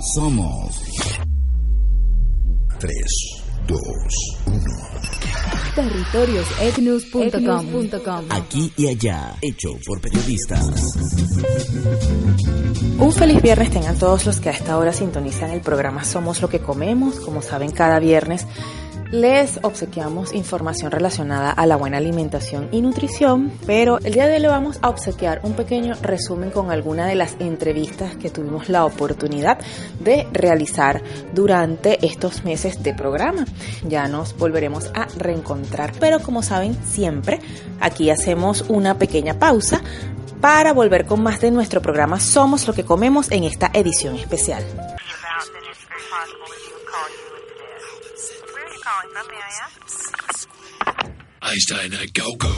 Somos 3, 2, 1. Territoriosetnus.com Aquí y allá, hecho por periodistas. Un feliz viernes tengan todos los que a esta hora sintonizan el programa Somos lo que comemos. Como saben, cada viernes les obsequiamos información relacionada a la buena alimentación y nutrición, pero el día de hoy le vamos a obsequiar un pequeño resumen con alguna de las entrevistas que tuvimos la oportunidad de realizar durante estos meses de programa. Ya nos volveremos a reencontrar, pero como saben, siempre aquí hacemos una pequeña pausa para volver con más de nuestro programa Somos lo que comemos en esta edición especial. Einstein go go.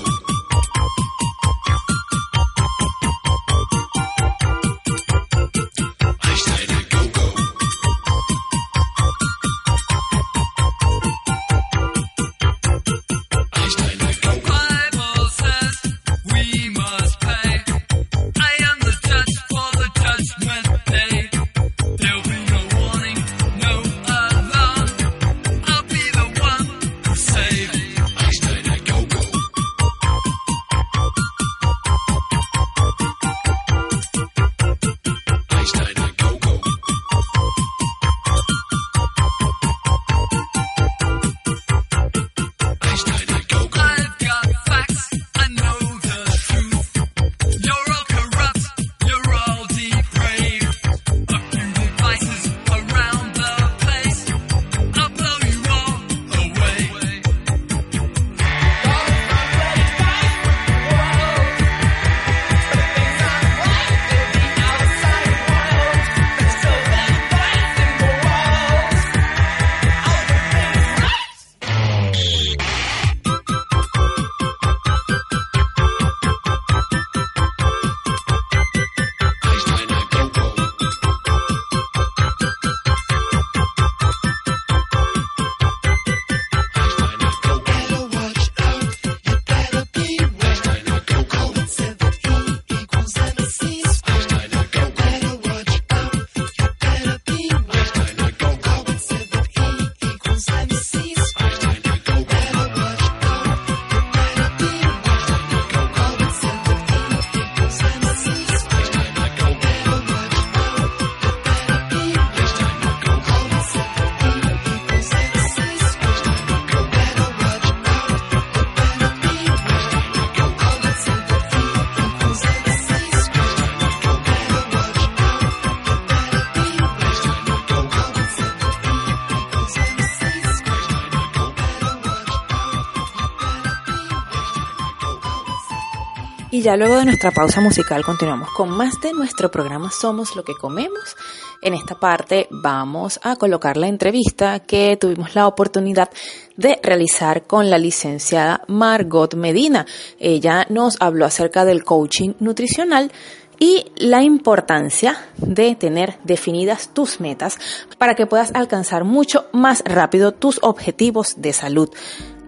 Y ya luego de nuestra pausa musical continuamos con más de nuestro programa Somos lo que comemos. En esta parte vamos a colocar la entrevista que tuvimos la oportunidad de realizar con la licenciada Margot Medina. Ella nos habló acerca del coaching nutricional y la importancia de tener definidas tus metas para que puedas alcanzar mucho más rápido tus objetivos de salud.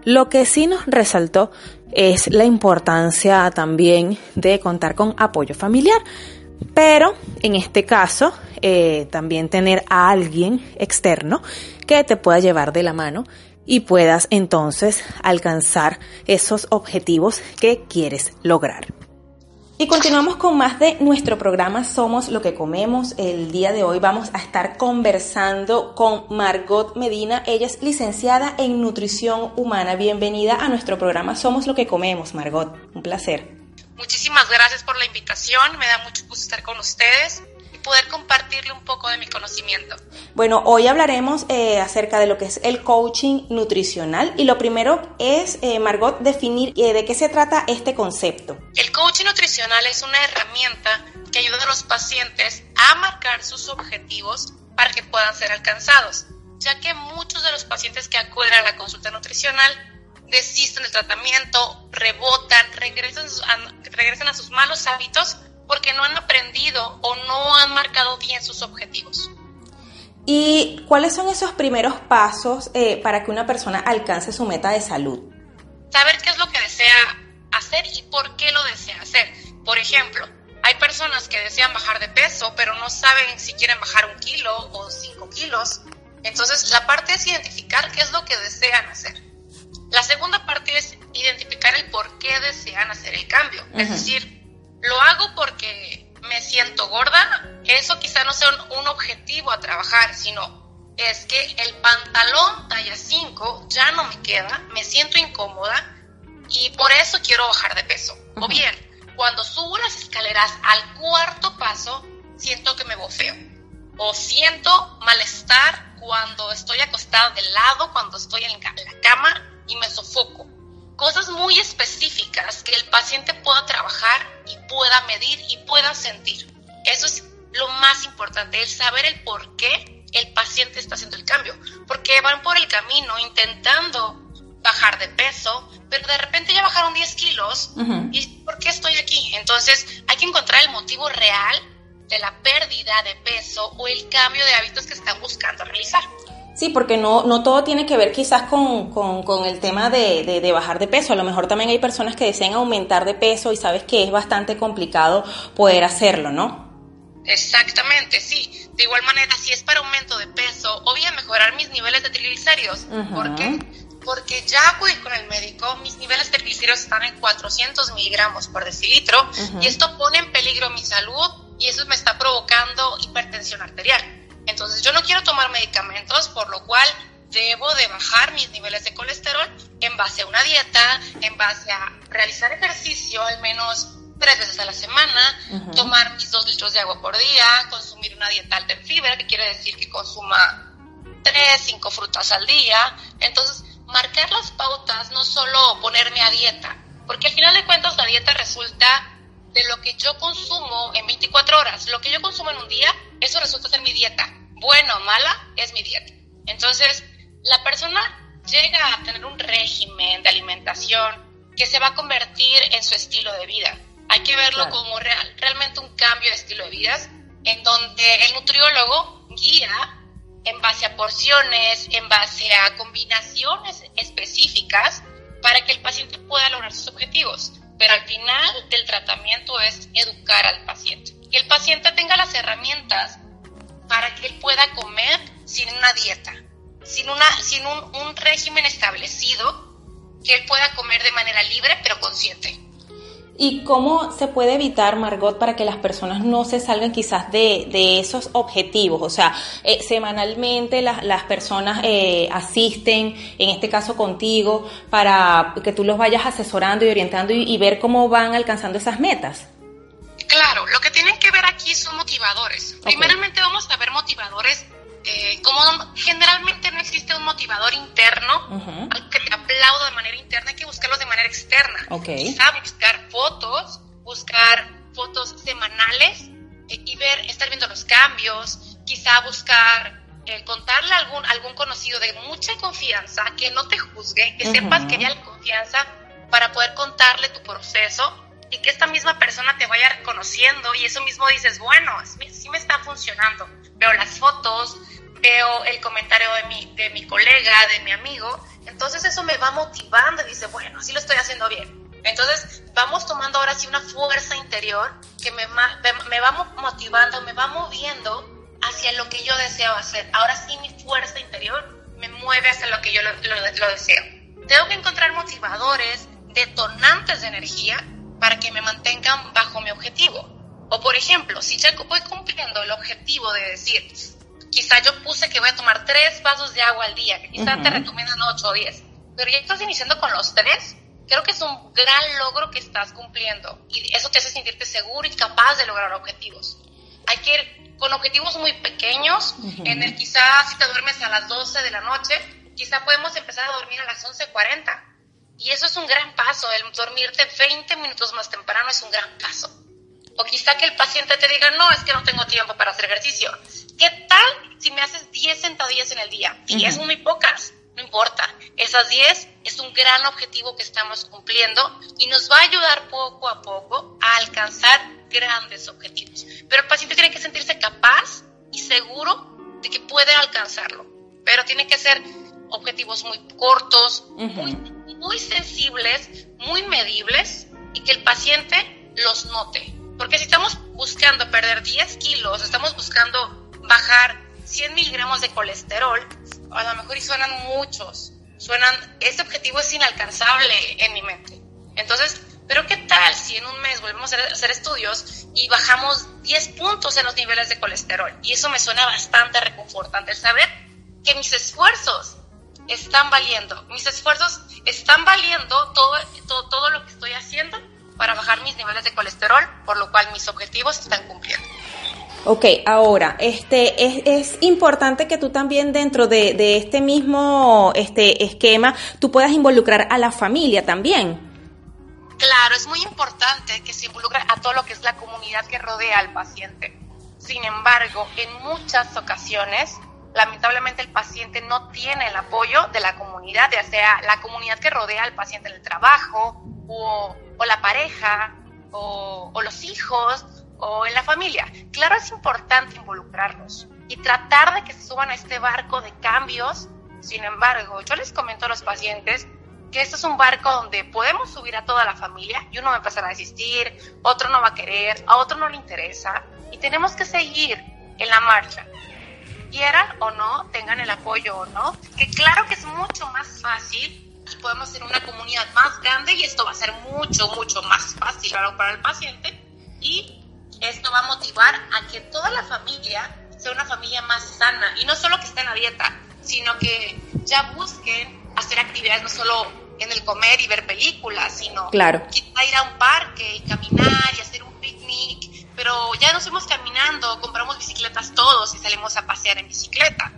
Lo que sí nos resaltó es la importancia también de contar con apoyo familiar, pero en este caso eh, también tener a alguien externo que te pueda llevar de la mano y puedas entonces alcanzar esos objetivos que quieres lograr. Y continuamos con más de nuestro programa Somos lo que comemos. El día de hoy vamos a estar conversando con Margot Medina. Ella es licenciada en nutrición humana. Bienvenida a nuestro programa Somos lo que comemos, Margot. Un placer. Muchísimas gracias por la invitación, me da mucho gusto estar con ustedes poder compartirle un poco de mi conocimiento. Bueno, hoy hablaremos eh, acerca de lo que es el coaching nutricional y lo primero es, eh, Margot, definir eh, de qué se trata este concepto. El coaching nutricional es una herramienta que ayuda a los pacientes a marcar sus objetivos para que puedan ser alcanzados, ya que muchos de los pacientes que acuden a la consulta nutricional desisten del tratamiento, rebotan, regresan regresan a sus malos hábitos porque no han aprendido o no han marcado bien sus objetivos. ¿Y cuáles son esos primeros pasos eh, para que una persona alcance su meta de salud? Saber qué es lo que desea hacer y por qué lo desea hacer. Por ejemplo, hay personas que desean bajar de peso, pero no saben si quieren bajar un kilo o cinco kilos. Entonces, la parte es identificar qué es lo que desean hacer. La segunda parte es identificar el por qué desean hacer el cambio. Es decir, lo hago porque me siento gorda, eso quizá no sea un, un objetivo a trabajar, sino es que el pantalón talla 5 ya no me queda, me siento incómoda y por eso quiero bajar de peso. O bien, cuando subo las escaleras al cuarto paso, siento que me bofeo. O siento malestar cuando estoy acostada de lado, cuando estoy en la cama y me sofoco. Cosas muy específicas que el paciente pueda trabajar y pueda medir y pueda sentir. Eso es lo más importante, el saber el por qué el paciente está haciendo el cambio. Porque van por el camino intentando bajar de peso, pero de repente ya bajaron 10 kilos. ¿Y por qué estoy aquí? Entonces hay que encontrar el motivo real de la pérdida de peso o el cambio de hábitos que están buscando realizar. Sí, porque no, no todo tiene que ver quizás con, con, con el tema de, de- de bajar de peso. A lo mejor también hay personas que desean aumentar de peso y sabes que es bastante complicado poder hacerlo, ¿no? Exactamente, sí. De igual manera, si es para aumento de peso o bien mejorar mis niveles de triglicéridos. ¿Por qué? Porque ya acudí con el médico, mis niveles de triglicéridos están en 400 miligramos por decilitro y esto pone en peligro mi salud y eso me está provocando hipertensión arterial. Entonces yo no quiero tomar medicamentos, por lo cual debo de bajar mis niveles de colesterol en base a una dieta, en base a realizar ejercicio al menos tres veces a la semana, tomar mis dos litros de agua por día, consumir una dieta alta en fibra, que quiere decir que consuma tres, cinco frutas al día. Entonces, marcar las pautas, no solo ponerme a dieta, porque al final de cuentas la dieta resulta de lo que yo consumo en 24 horas. Lo que yo consumo en un día, eso resulta ser mi dieta. Buena o mala, es mi dieta. Entonces, la persona llega a tener un régimen de alimentación que se va a convertir en su estilo de vida. Hay que verlo Claro. como real- realmente un cambio de estilo de vida, en donde el nutriólogo guía en base a porciones, en base a combinaciones específicas para que el paciente pueda lograr sus objetivos. Pero al final del tratamiento es educar al paciente. Que el paciente tenga las herramientas para que él pueda comer sin una dieta, sin, una, sin un, un régimen establecido, que él pueda comer de manera libre pero consciente. ¿Y cómo se puede evitar, Margot, para que las personas no se salgan quizás de, de esos objetivos? O sea, eh, semanalmente las, las personas eh, asisten, en este caso contigo, para que tú los vayas asesorando y orientando y, y ver cómo van alcanzando esas metas. Claro, lo que tienen que ver aquí son motivadores. Primeramente vamos a ver motivadores, eh, como generalmente no existe un motivador interno, algo que te aplauda de manera interna, hay que buscarlos de manera externa. Ok. Quizá buscar fotos, buscar fotos semanales eh, y ver, estar viendo los cambios, quizá buscar eh, contarle a algún, algún conocido de mucha confianza, que no te juzgue, que Ujú. sepas que ya hay confianza para poder contarle tu proceso y que esta misma persona te vaya reconociendo y eso mismo dices, bueno, sí, sí me está funcionando. Veo las fotos, veo el comentario de mi, de mi colega, de mi amigo, entonces eso me va motivando y dice, bueno, sí lo estoy haciendo bien. Entonces vamos tomando ahora sí una fuerza interior que me, me- va mo- motivando, me va moviendo hacia lo que yo deseo hacer. Ahora sí mi fuerza interior me mueve hacia lo que yo lo- lo deseo. Tengo que encontrar motivadores, detonantes de energía para que me mantengan bajo mi objetivo. O por ejemplo, si ya voy cumpliendo el objetivo de decir, quizá yo puse que voy a tomar tres vasos de agua al día, que quizá te Ujú. recomiendan ocho o diez, pero ya estás iniciando con los tres, creo que es un gran logro que estás cumpliendo y eso te hace sentirte seguro y capaz de lograr objetivos. Hay que ir con objetivos muy pequeños, Ujú. en el quizá si te duermes a las 12 de la noche, quizá podemos empezar a dormir a las 11.40. Y eso es un gran paso, el dormirte 20 minutos más temprano es un gran paso. O quizá que el paciente te diga, no, es que no tengo tiempo para hacer ejercicio. ¿Qué tal si me haces 10 sentadillas en el día? 10 Ujú. son muy pocas, no importa. Esas 10 es un gran objetivo que estamos cumpliendo y nos va a ayudar poco a poco a alcanzar grandes objetivos. Pero el paciente tiene que sentirse capaz y seguro de que puede alcanzarlo. Pero tiene que ser objetivos muy cortos, Ujú. muy, muy sensibles, muy medibles y que el paciente los note. Porque si estamos buscando perder 10 kilos, estamos buscando bajar 100 miligramos de colesterol, a lo mejor y suenan muchos, suenan, este objetivo es inalcanzable en mi mente. Entonces, pero ¿qué tal si en un mes volvemos a hacer, estudios y bajamos 10 puntos en los niveles de colesterol? Y eso me suena bastante reconfortante, el saber que mis esfuerzos están valiendo, mis esfuerzos están valiendo todo, todo, todo lo que estoy haciendo para bajar mis niveles de colesterol, por lo cual mis objetivos están cumpliendo. Ok, ahora, este, es, es importante que tú también dentro de, de este mismo este esquema, tú puedas involucrar a la familia también. Claro, es muy importante que se involucre a todo lo que es la comunidad que rodea al paciente. Sin embargo, en muchas ocasiones, lamentablemente el paciente no tiene el apoyo de la comunidad, ya sea la comunidad que rodea al paciente en el trabajo, o, la pareja, o, o los hijos, o en la familia. Claro, es importante involucrarlos y tratar de que se suban a este barco de cambios. Sin embargo, yo les comento a los pacientes que esto es un barco donde podemos subir a toda la familia y uno va a empezar a desistir, otro no va a querer, a otro no le interesa y tenemos que seguir en la marcha. Quieran o no, tengan el apoyo o no, que claro que es mucho más fácil y podemos ser una comunidad más grande y esto va a ser mucho, mucho más fácil claro, para el paciente y esto va a motivar a que toda la familia sea una familia más sana y no solo que esté en la dieta, sino que ya busquen hacer actividades no solo en el comer y ver películas, sino Claro. quizá ir a un parque y caminar y hacer un picnic, pero ya nos fuimos caminando, compramos bicicletas todos y salimos a pasear en bicicleta.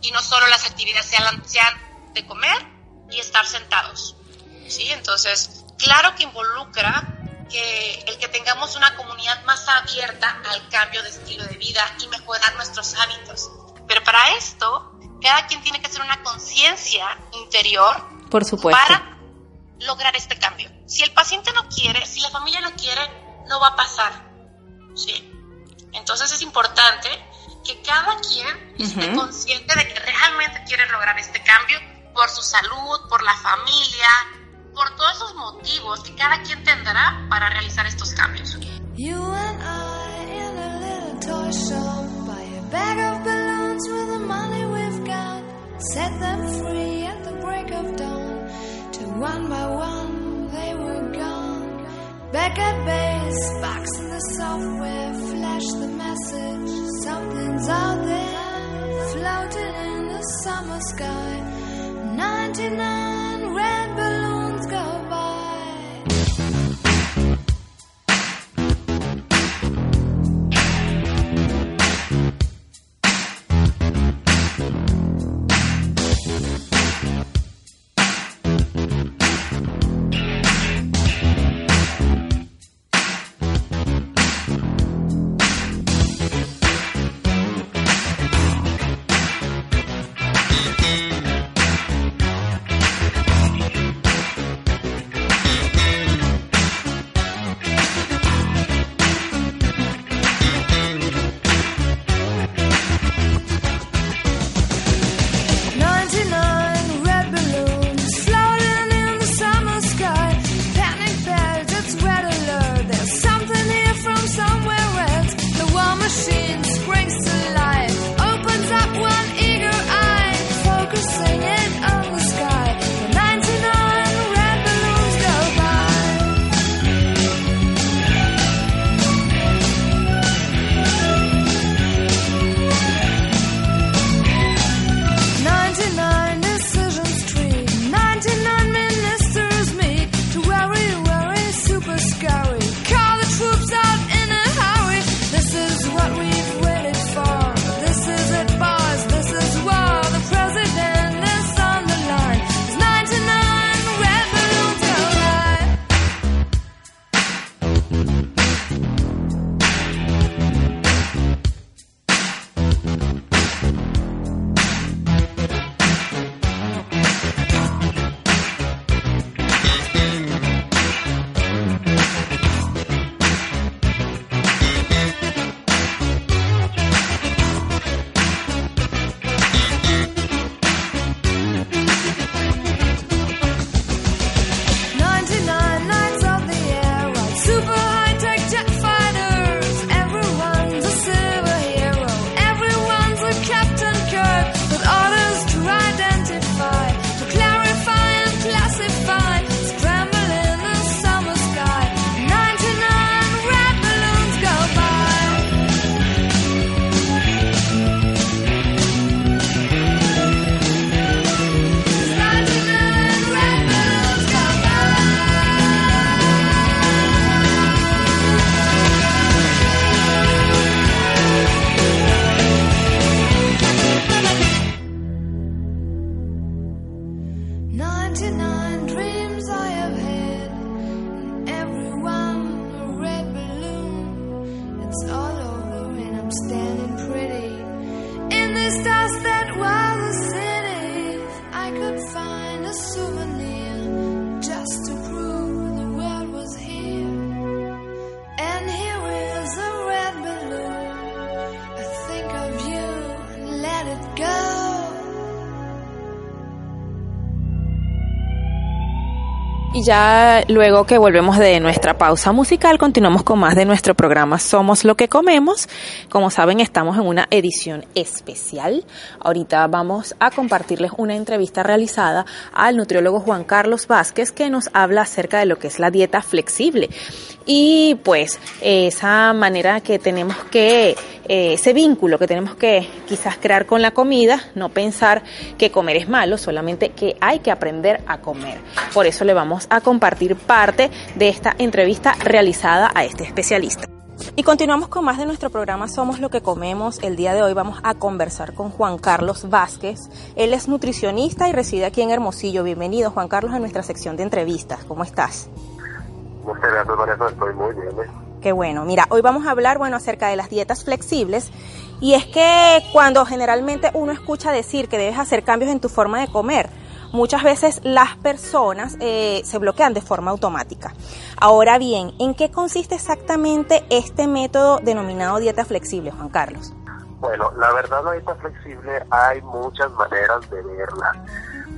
Y no solo las actividades sean, sean de comer y estar sentados. ¿sí? Entonces, claro que involucra que el que tengamos una comunidad más abierta al cambio de estilo de vida y mejorar nuestros hábitos. Pero para esto, cada quien tiene que hacer una conciencia interior Por supuesto. para lograr este cambio. Si el paciente no quiere, si la familia no quiere, no va a pasar. ¿Sí? Entonces es importante que cada quien esté Ujú. consciente de que realmente quiere lograr este cambio por su salud, por la familia, por todos esos motivos que cada quien tendrá para realizar estos cambios. You and I in a Back at base, box in the software, flash the message. Something's out there, floating in the summer sky. 99 red balloons go by. Ya luego que volvemos de nuestra pausa musical, continuamos con más de nuestro programa Somos lo que comemos. Como saben, estamos en una edición especial. Ahorita vamos a compartirles una entrevista realizada al nutriólogo Juan Carlos Vázquez que nos habla acerca de lo que es la dieta flexible. Y pues esa manera que tenemos que, eh, ese vínculo que tenemos que quizás crear con la comida, no pensar que comer es malo, solamente que hay que aprender a comer. Por eso le vamos a compartir parte de esta entrevista realizada a este especialista. Y continuamos con más de nuestro programa Somos lo que comemos. El día de hoy vamos a conversar con Juan Carlos Vázquez. Él es nutricionista y reside aquí en Hermosillo. Bienvenido Juan Carlos a nuestra sección de entrevistas. ¿Cómo estás? Muchas gracias, Vanessa. Estoy muy bien. ¿eh? Qué bueno. Mira, hoy vamos a hablar, bueno, acerca de las dietas flexibles. Y es que cuando generalmente uno escucha decir que debes hacer cambios en tu forma de comer, muchas veces las personas eh, se bloquean de forma automática. Ahora bien, ¿en qué consiste exactamente este método denominado dieta flexible, Juan Carlos? Bueno, la verdad, la dieta flexible hay muchas maneras de verla.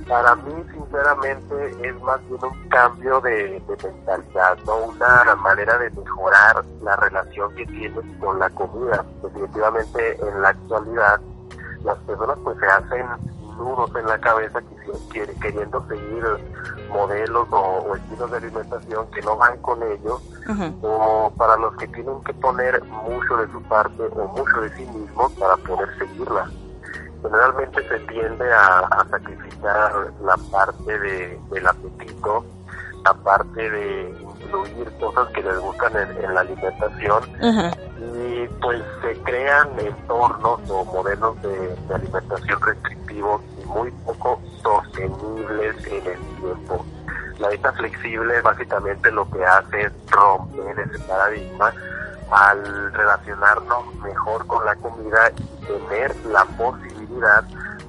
Para mí, sinceramente, es más bien un cambio de, de mentalidad, ¿no? Una manera de mejorar la relación que tienes con la comida. Definitivamente, en la actualidad, las personas pues se hacen nudos en la cabeza quiere- queriendo seguir modelos o, o estilos de alimentación que no van con ellos Ujú. o para los que tienen que poner mucho de su parte o mucho de sí mismos para poder seguirla. Generalmente se tiende a, a sacrificar la parte de, del apetito, la parte de incluir cosas que les gustan en, en la alimentación y pues se crean entornos o modelos de, de alimentación restrictivos y muy poco sostenibles en el tiempo. La dieta flexible básicamente lo que hace es romper ese paradigma al relacionarnos mejor con la comida y tener la posibilidad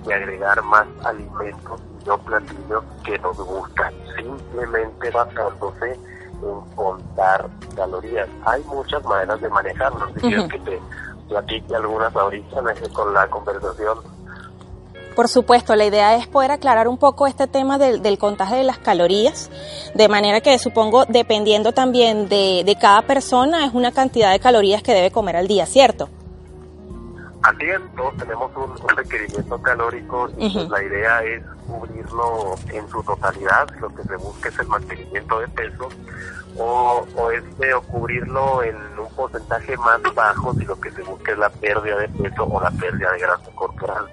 de agregar más alimentos y no platillos que nos gustan, simplemente basándose en contar calorías. Hay muchas maneras de manejarlo, si quieres que te platique algunas ahorita ¿no? con la conversación. Por supuesto, la idea es poder aclarar un poco este tema del, del contaje de las calorías, de manera que supongo, dependiendo también de, de cada persona, es una cantidad de calorías que debe comer al día, ¿cierto? Todos tenemos un, un requerimiento calórico y pues la idea es cubrirlo en su totalidad, lo que se busca es el mantenimiento de peso o, o este, o cubrirlo en un porcentaje más bajo si lo que se busca es la pérdida de peso o la pérdida de grasa corporal.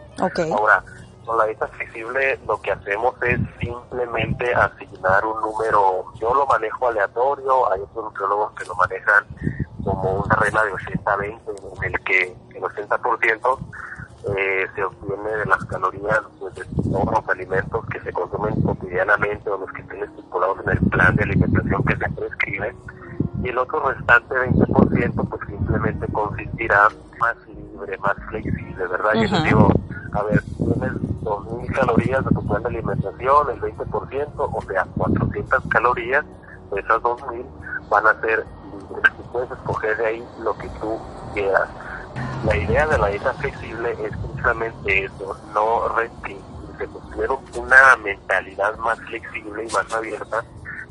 Ahora, con la dieta flexible lo que hacemos es simplemente asignar un número, yo lo manejo aleatorio, hay otros nutriólogos que lo manejan como una regla de 80-20 en el que el 80% eh, se obtiene de las calorías pues, de todos los alimentos que se consumen cotidianamente o los que estén estipulados en el plan de alimentación que se prescribe y el otro restante 20% pues simplemente consistirá más libre, más flexible, ¿verdad? Ujú. les digo, a ver, tienes 2.000 calorías de tu plan de alimentación, el 20%, o sea, 400 calorías, esas 2.000 van a ser libres. Tú puedes escoger de ahí lo que tú quieras. La idea de la dieta flexible es precisamente eso, no restringirse, pues tener un- una mentalidad más flexible y más abierta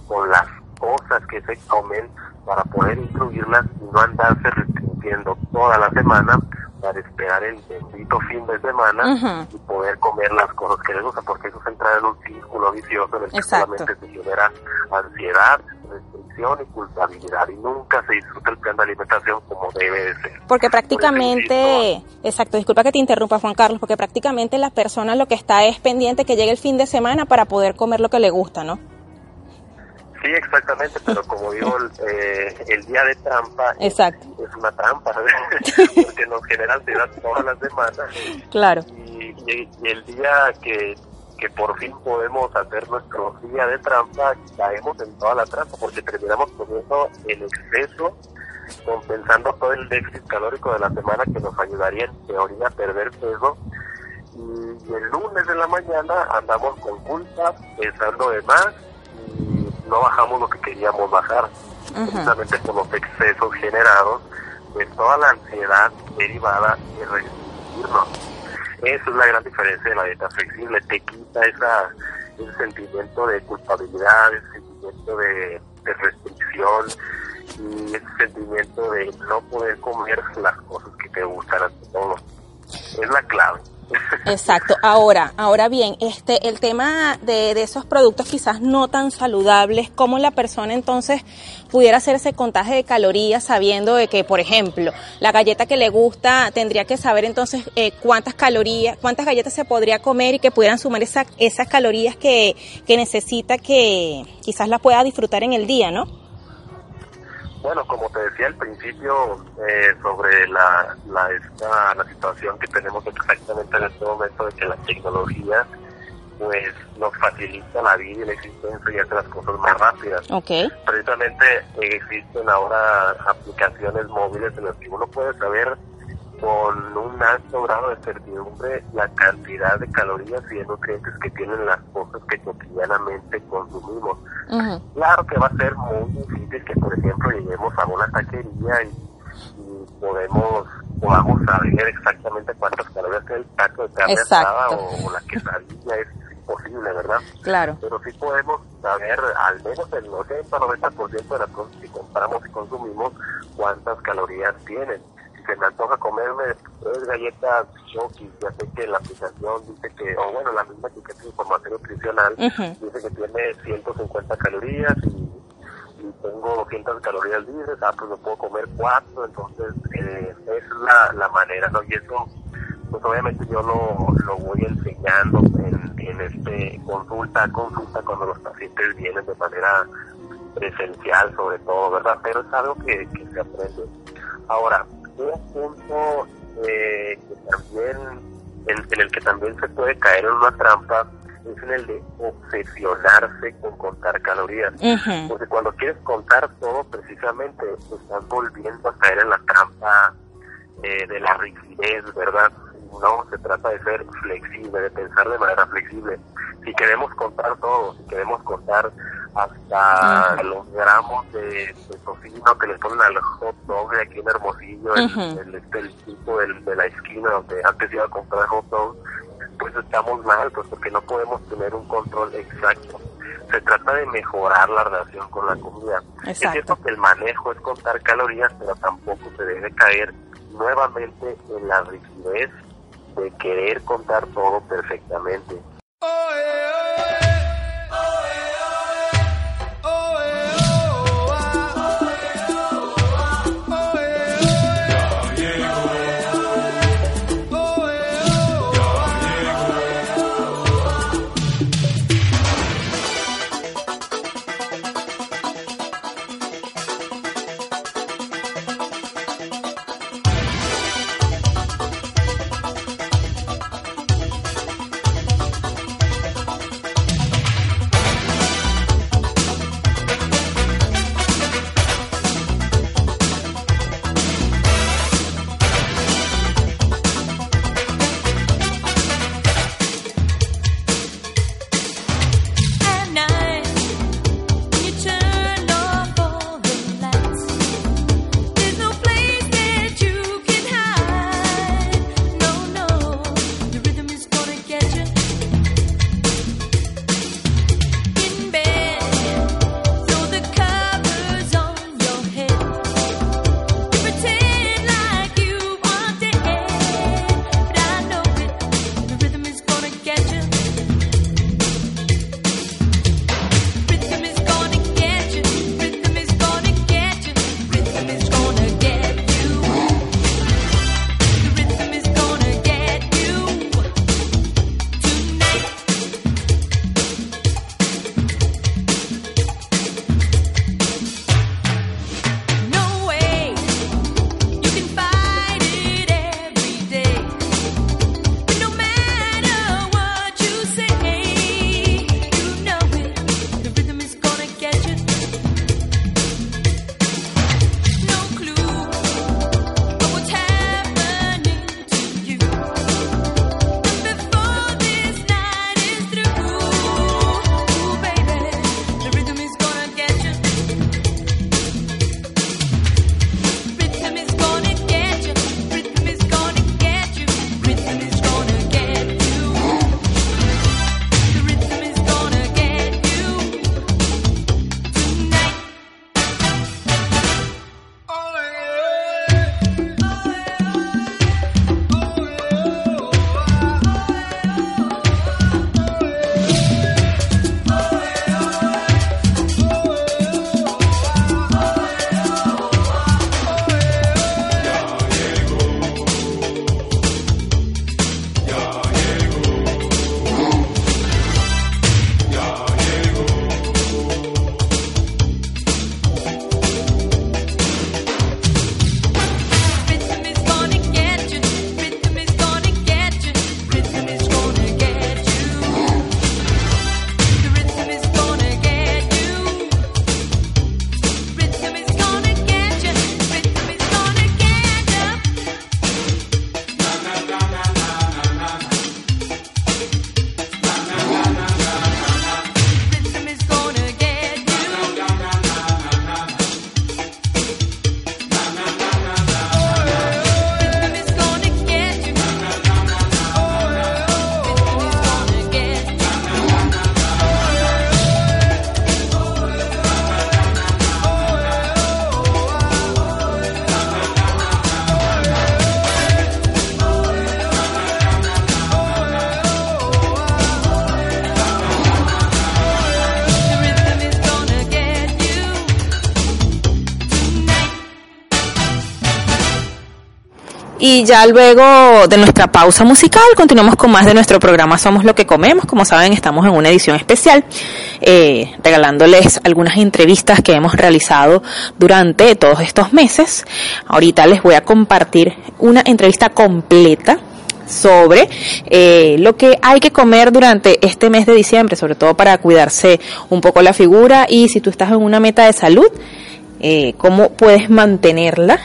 con las cosas que se comen para poder incluirlas y no andarse restringiendo toda la semana para esperar el bendito fin de semana y poder comer las cosas que les gustan, porque eso es entrar en un círculo vicioso en el que Exacto. solamente se genera ansiedad, restricción y culpabilidad y nunca se disfruta el plan de alimentación como debe de ser. Porque Por prácticamente, insisto, exacto, disculpa que te interrumpa Juan Carlos, porque prácticamente la persona lo que está es pendiente que llegue el fin de semana para poder comer lo que le gusta, ¿no? Sí, exactamente, pero como digo, el, eh, el día de trampa Exacto. es una trampa, porque nos genera ansiedad todas las semanas Claro. y, y- y el día que, que por fin podemos hacer nuestro día de trampa, caemos en toda la trampa, porque terminamos comiendo en exceso, compensando todo el déficit calórico de la semana que nos ayudaría en teoría a perder peso. Y el lunes de la mañana andamos con culpa, pensando de más y no bajamos lo que queríamos bajar, precisamente por los excesos generados de toda la ansiedad derivada de restringirnos. Esa es la gran diferencia de la dieta flexible, te quita esa, ese sentimiento de culpabilidad, ese sentimiento de, de restricción y ese sentimiento de no poder comer las cosas que te gustan ante todo. Es la clave. Exacto. Ahora, ahora bien, este, el tema de, esos productos quizás no tan saludables, ¿cómo la persona entonces pudiera hacer ese contaje de calorías sabiendo de que, por ejemplo, la galleta que le gusta tendría que saber entonces eh, cuántas calorías, cuántas galletas se podría comer y que pudieran sumar esa- esas calorías que, que necesita que quizás la pueda disfrutar en el día, ¿no? Bueno, como te decía al principio eh, sobre la, la, esta, la situación que tenemos exactamente en este momento de que la tecnología pues nos facilita la vida y la existencia y hace las cosas más rápidas. Ok. Precisamente eh, existen ahora aplicaciones móviles en las que uno puede saber con un alto grado de certidumbre la cantidad de calorías y de nutrientes que tienen las cosas que cotidianamente consumimos. Claro que va a ser muy difícil que, por ejemplo, lleguemos a una taquería y, y podemos podamos saber exactamente cuántas calorías tiene el taco de carne asada o, o la quesadilla, es imposible, ¿verdad? Claro. Pero sí podemos saber al menos el 80-90% de las cosas que compramos y consumimos cuántas calorías tienen. Se me antoja comerme tres galletas Chokis, ya sé que la aplicación dice que, o bueno, la misma etiqueta de información nutricional dice que tiene 150 calorías y, y tengo 200 calorías libres, ah, pues me puedo comer cuatro, entonces eh, esa es la, la manera, ¿no? Y eso, pues obviamente yo lo, lo voy enseñando en, en este consulta a consulta cuando los pacientes vienen de manera presencial sobre todo, ¿verdad? Pero es algo que, que se aprende. Ahora, un punto eh, que también, en, en el que también se puede caer en una trampa es en el de obsesionarse con contar calorías. Porque cuando quieres contar todo, precisamente estás volviendo a caer en la trampa eh, de la rigidez, ¿verdad? No, se trata de ser flexible, de pensar de manera flexible. Si queremos contar todo, si queremos contar hasta los gramos de, de tocino que le ponen al hot dog de aquí en Hermosillo, el- Ujú. el, este, el tipo del- de la esquina donde antes iba a comprar hot dog, pues estamos mal, pues porque no podemos tener un control exacto. Se trata de mejorar la relación con la comida. Es cierto que el manejo es contar calorías, pero tampoco se debe caer nuevamente en la rigidez de querer contar todo perfectamente. Y ya luego de nuestra pausa musical, continuamos con más de nuestro programa Somos lo que comemos. Como saben, estamos en una edición especial, eh, regalándoles algunas entrevistas que hemos realizado durante todos estos meses. Ahorita les voy a compartir una entrevista completa sobre eh, lo que hay que comer durante este mes de diciembre, sobre todo para cuidarse un poco la figura y si tú estás en una meta de salud, eh, cómo puedes mantenerla,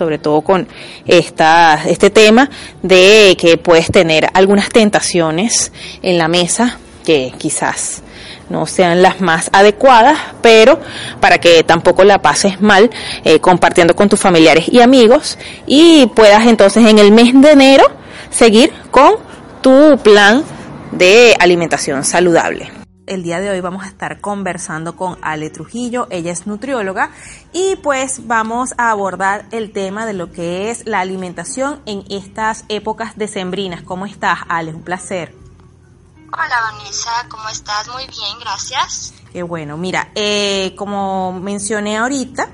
sobre todo con esta, este tema de que puedes tener algunas tentaciones en la mesa que quizás no sean las más adecuadas, pero para que tampoco la pases mal eh, compartiendo con tus familiares y amigos y puedas entonces en el mes de enero seguir con tu plan de alimentación saludable. El día de hoy vamos a estar conversando con Ale Trujillo, ella es nutrióloga y pues vamos a abordar el tema de lo que es la alimentación en estas épocas decembrinas. ¿Cómo estás, Ale? Un placer. Hola Vanessa, ¿cómo estás? Muy bien, gracias. Qué bueno, mira, eh, como mencioné ahorita,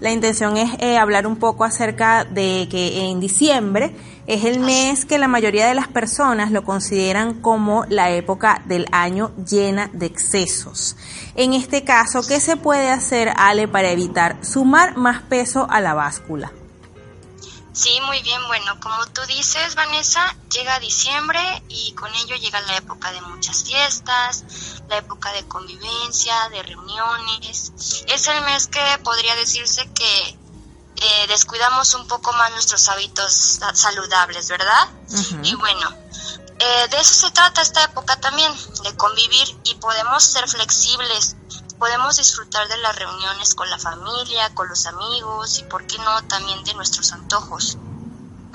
la intención es eh, hablar un poco acerca de que en diciembre es el mes que la mayoría de las personas lo consideran como la época del año llena de excesos. En este caso, ¿qué se puede hacer, Ale, para evitar sumar más peso a la báscula? Sí, muy bien. Bueno, como tú dices, Vanessa, llega diciembre y con ello llega la época de muchas fiestas, la época de convivencia, de reuniones. Es el mes que podría decirse que eh, descuidamos un poco más nuestros hábitos sa- saludables, ¿verdad? Y bueno, eh, de eso se trata esta época también, de convivir y podemos ser flexibles. Podemos disfrutar de las reuniones con la familia, con los amigos y, por qué no, también de nuestros antojos.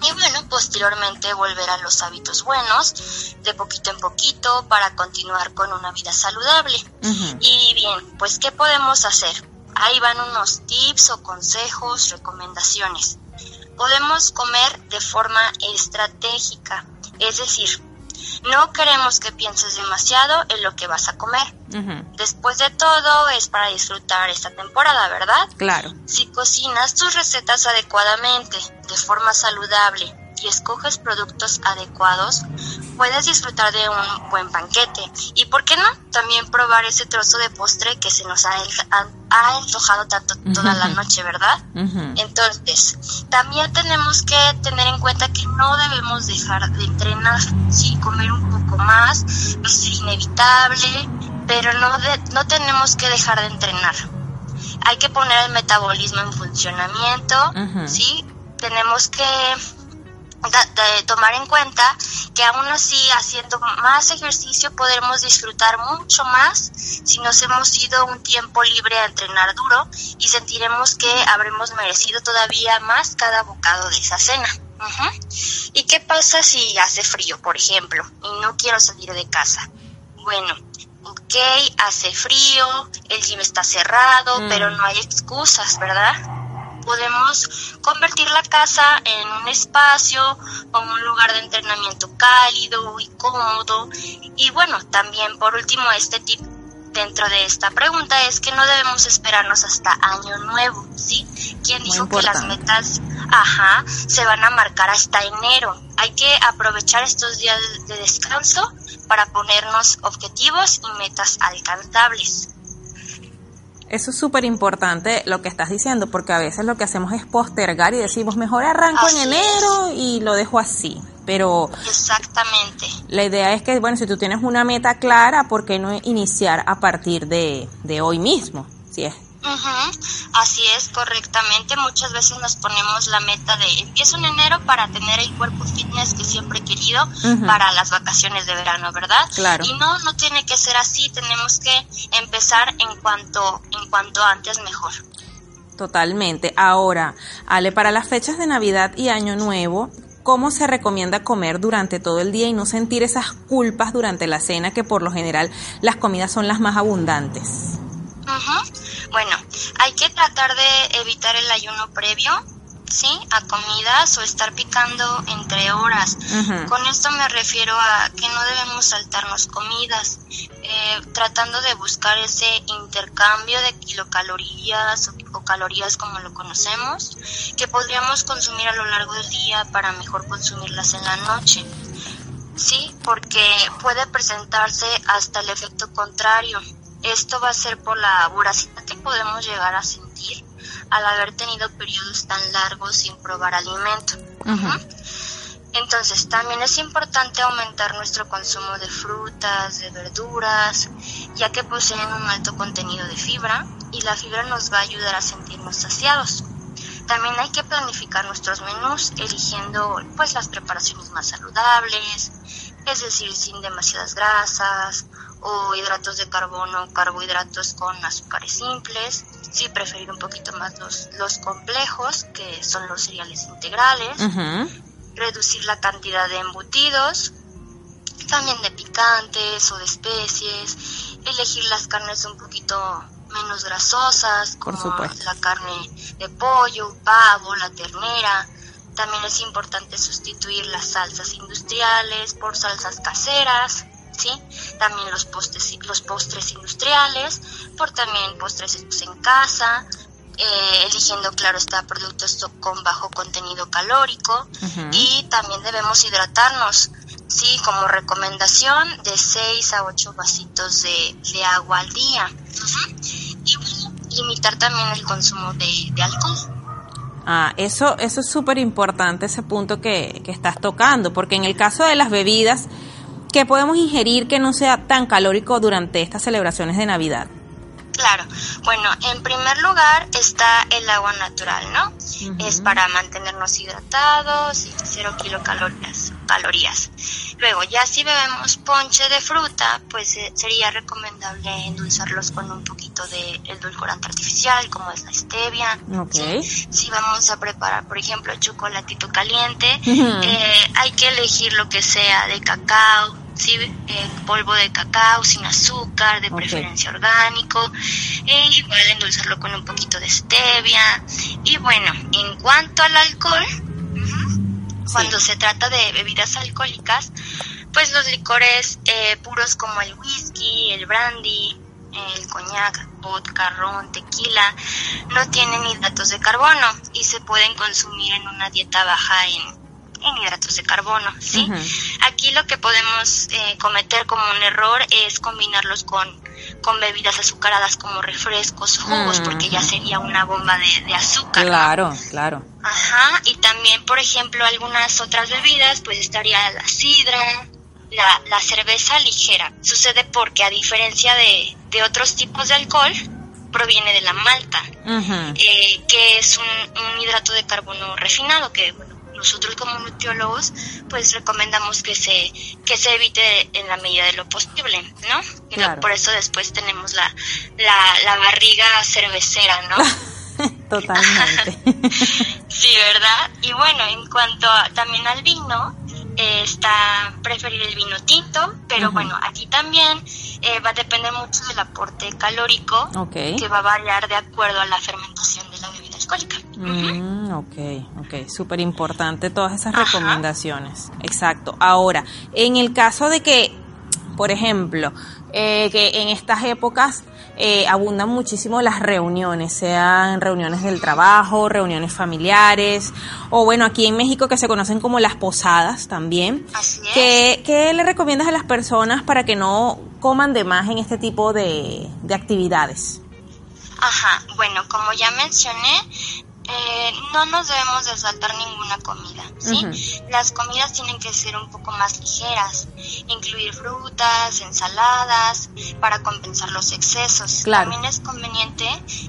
Y bueno, posteriormente volver a los hábitos buenos, de poquito en poquito, para continuar con una vida saludable. Y bien, pues ¿qué podemos hacer? Ahí van unos tips o consejos, recomendaciones. Podemos comer de forma estratégica, es decir, no queremos que pienses demasiado en lo que vas a comer. Después de todo, es para disfrutar esta temporada, ¿verdad? Claro. Si cocinas tus recetas adecuadamente, de forma saludable y escoges productos adecuados, puedes disfrutar de un buen banquete. Y por qué no, también probar ese trozo de postre que se nos ha, ha- ha antojado tanto toda la noche, ¿verdad? Entonces, también tenemos que tener en cuenta que no debemos dejar de entrenar, sí, comer un poco más, es inevitable, pero no, de- no tenemos que dejar de entrenar. Hay que poner el metabolismo en funcionamiento. ¿sí? Tenemos que de tomar en cuenta que aún así haciendo más ejercicio podremos disfrutar mucho más si nos hemos ido un tiempo libre a entrenar duro y sentiremos que habremos merecido todavía más cada bocado de esa cena. ¿Y qué pasa si hace frío, por ejemplo, y no quiero salir de casa? Bueno, ok, hace frío, el gym está cerrado, Mm. pero no hay excusas, ¿verdad? Podemos convertir la casa en un espacio o un lugar de entrenamiento cálido y cómodo. Y bueno, también por último, este tip dentro de esta pregunta es que no debemos esperarnos hasta año nuevo, ¿sí? ¿Quién Muy dijo que las importante. metas, ajá, se van a marcar hasta enero? Hay que aprovechar estos días de descanso para ponernos objetivos y metas alcanzables. Eso es súper importante lo que estás diciendo, porque a veces lo que hacemos es postergar y decimos, mejor arranco Así en enero y lo dejo así. Pero Exactamente. la idea es que, bueno, si tú tienes una meta clara, ¿por qué no iniciar a partir de, de hoy mismo? Si es Ujú, Así es, correctamente. Muchas veces nos ponemos la meta de empiezo en enero para tener el cuerpo fitness que siempre he querido para las vacaciones de verano, ¿verdad? Claro. Y no, no tiene que ser así. Tenemos que empezar en cuanto, en cuanto antes mejor. Totalmente. Ahora, Ale, para las fechas de Navidad y Año Nuevo, ¿cómo se recomienda comer durante todo el día y no sentir esas culpas durante la cena que por lo general las comidas son las más abundantes? Bueno, hay que tratar de evitar el ayuno previo, ¿sí? A comidas o estar picando entre horas. Con esto me refiero a que no debemos saltarnos comidas, eh, tratando de buscar ese intercambio de kilocalorías o, o calorías como lo conocemos, que podríamos consumir a lo largo del día para mejor consumirlas en la noche. Sí, porque puede presentarse hasta el efecto contrario. Esto va a ser por la voracidad que podemos llegar a sentir al haber tenido periodos tan largos sin probar alimento. Entonces, también es importante aumentar nuestro consumo de frutas, de verduras, ya que poseen un alto contenido de fibra y la fibra nos va a ayudar a sentirnos saciados. También hay que planificar nuestros menús eligiendo pues las preparaciones más saludables, es decir, sin demasiadas grasas o hidratos de carbono, carbohidratos con azúcares simples, sí preferir un poquito más los, los complejos, que son los cereales integrales, reducir la cantidad de embutidos, también de picantes o de especies, elegir las carnes un poquito menos grasosas, como la carne de pollo, pavo, la ternera. También es importante sustituir las salsas industriales por salsas caseras, ¿sí? También los postres, los postres industriales, por también postres hechos en casa, eh, eligiendo, claro está, productos to- con bajo contenido calórico y también debemos hidratarnos, sí, como recomendación de 6 a 8 vasitos de, de agua al día. Y bueno, limitar también el consumo de, de alcohol. Ah, eso, eso es súper importante, ese punto que, que estás tocando, porque en el caso de las bebidas, ¿qué podemos ingerir que no sea tan calórico durante estas celebraciones de Navidad? Claro, bueno, en primer lugar está el agua natural, ¿no? Es para mantenernos hidratados y cero kilocalorías. Calorías. Luego, ya si bebemos ponche de fruta, pues eh, sería recomendable endulzarlos con un poquito de edulcorante artificial, como es la stevia. Ok. ¿sí? Si vamos a preparar, por ejemplo, chocolatito caliente, Ujú. eh, hay que elegir lo que sea de cacao, ¿sí? Eh, polvo de cacao sin azúcar, de preferencia orgánico, e igual endulzarlo con un poquito de stevia. Y bueno, en cuanto al alcohol, cuando se trata de bebidas alcohólicas, pues los licores eh, puros como el whisky, el brandy, el coñac, vodka, ron, tequila, no tienen hidratos de carbono y se pueden consumir en una dieta baja en, en hidratos de carbono, ¿sí? Aquí lo que podemos eh, cometer como un error es combinarlos con, con bebidas azucaradas como refrescos, jugos, porque ya sería una bomba de, de azúcar. ¿no? Claro, claro. Ajá, y también, por ejemplo, algunas otras bebidas, pues estaría la sidra, la, la cerveza ligera. Sucede porque a diferencia de, de otros tipos de alcohol, proviene de la malta, eh, que es un, un hidrato de carbono refinado, que bueno, nosotros como nutriólogos, pues recomendamos que se, que se evite en la medida de lo posible, ¿no? Y no- Claro. por eso después tenemos la, la, la barriga cervecera, ¿no? Totalmente. Sí, ¿verdad? Y bueno, en cuanto a- también al vino, eh, está preferir el vino tinto, pero bueno, aquí también eh, va a depender mucho del aporte calórico Ok. que va a variar de acuerdo a la fermentación la bebida alcohólica. Mm, ok, ok, súper importante todas esas Ajá. recomendaciones. Exacto. Ahora, en el caso de que, por ejemplo, eh, que en estas épocas eh, abundan muchísimo las reuniones, sean reuniones del trabajo, reuniones familiares, o bueno, aquí en México que se conocen como las posadas también. Así es. ¿Qué, qué le recomiendas a las personas para que no coman de más en este tipo de, de actividades? Ajá, bueno, como ya mencioné, eh, no nos debemos de saltar ninguna comida, ¿sí? Las comidas tienen que ser un poco más ligeras, incluir frutas, ensaladas, para compensar los excesos. Claro. También es conveniente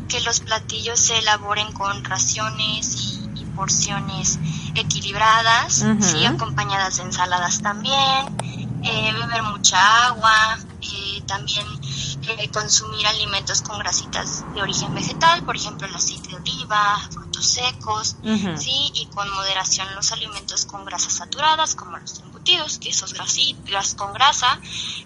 que los platillos se elaboren con raciones y, y porciones equilibradas. ¿sí? Acompañadas de ensaladas también, eh, beber mucha agua, eh, también eh, consumir alimentos con grasitas de origen vegetal, por ejemplo el aceite de oliva, frutos secos, sí, y con moderación los alimentos con grasas saturadas, como los embutidos, quesos con grasa,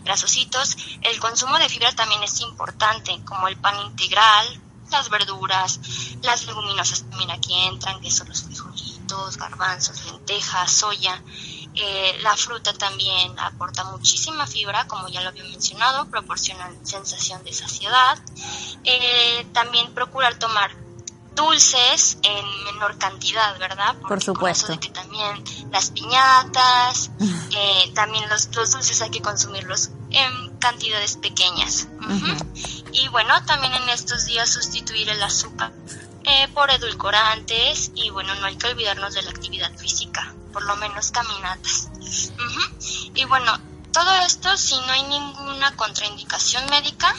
grasositos. El consumo de fibra también es importante, como el pan integral, las verduras, las leguminosas también aquí entran, que son los frijolitos, garbanzos, lentejas, soya. Eh, la fruta también aporta muchísima fibra, como ya lo había mencionado, proporciona sensación de saciedad. Eh, también procurar tomar dulces en menor cantidad, ¿verdad? Porque con supuesto. eso de que también las piñatas, eh, también los, los dulces hay que consumirlos en cantidades pequeñas. Y bueno, también en estos días sustituir el azúcar eh, por edulcorantes y bueno, no hay que olvidarnos de la actividad física, por lo menos caminatas. Ujú. Y bueno, todo esto si no hay ninguna contraindicación médica,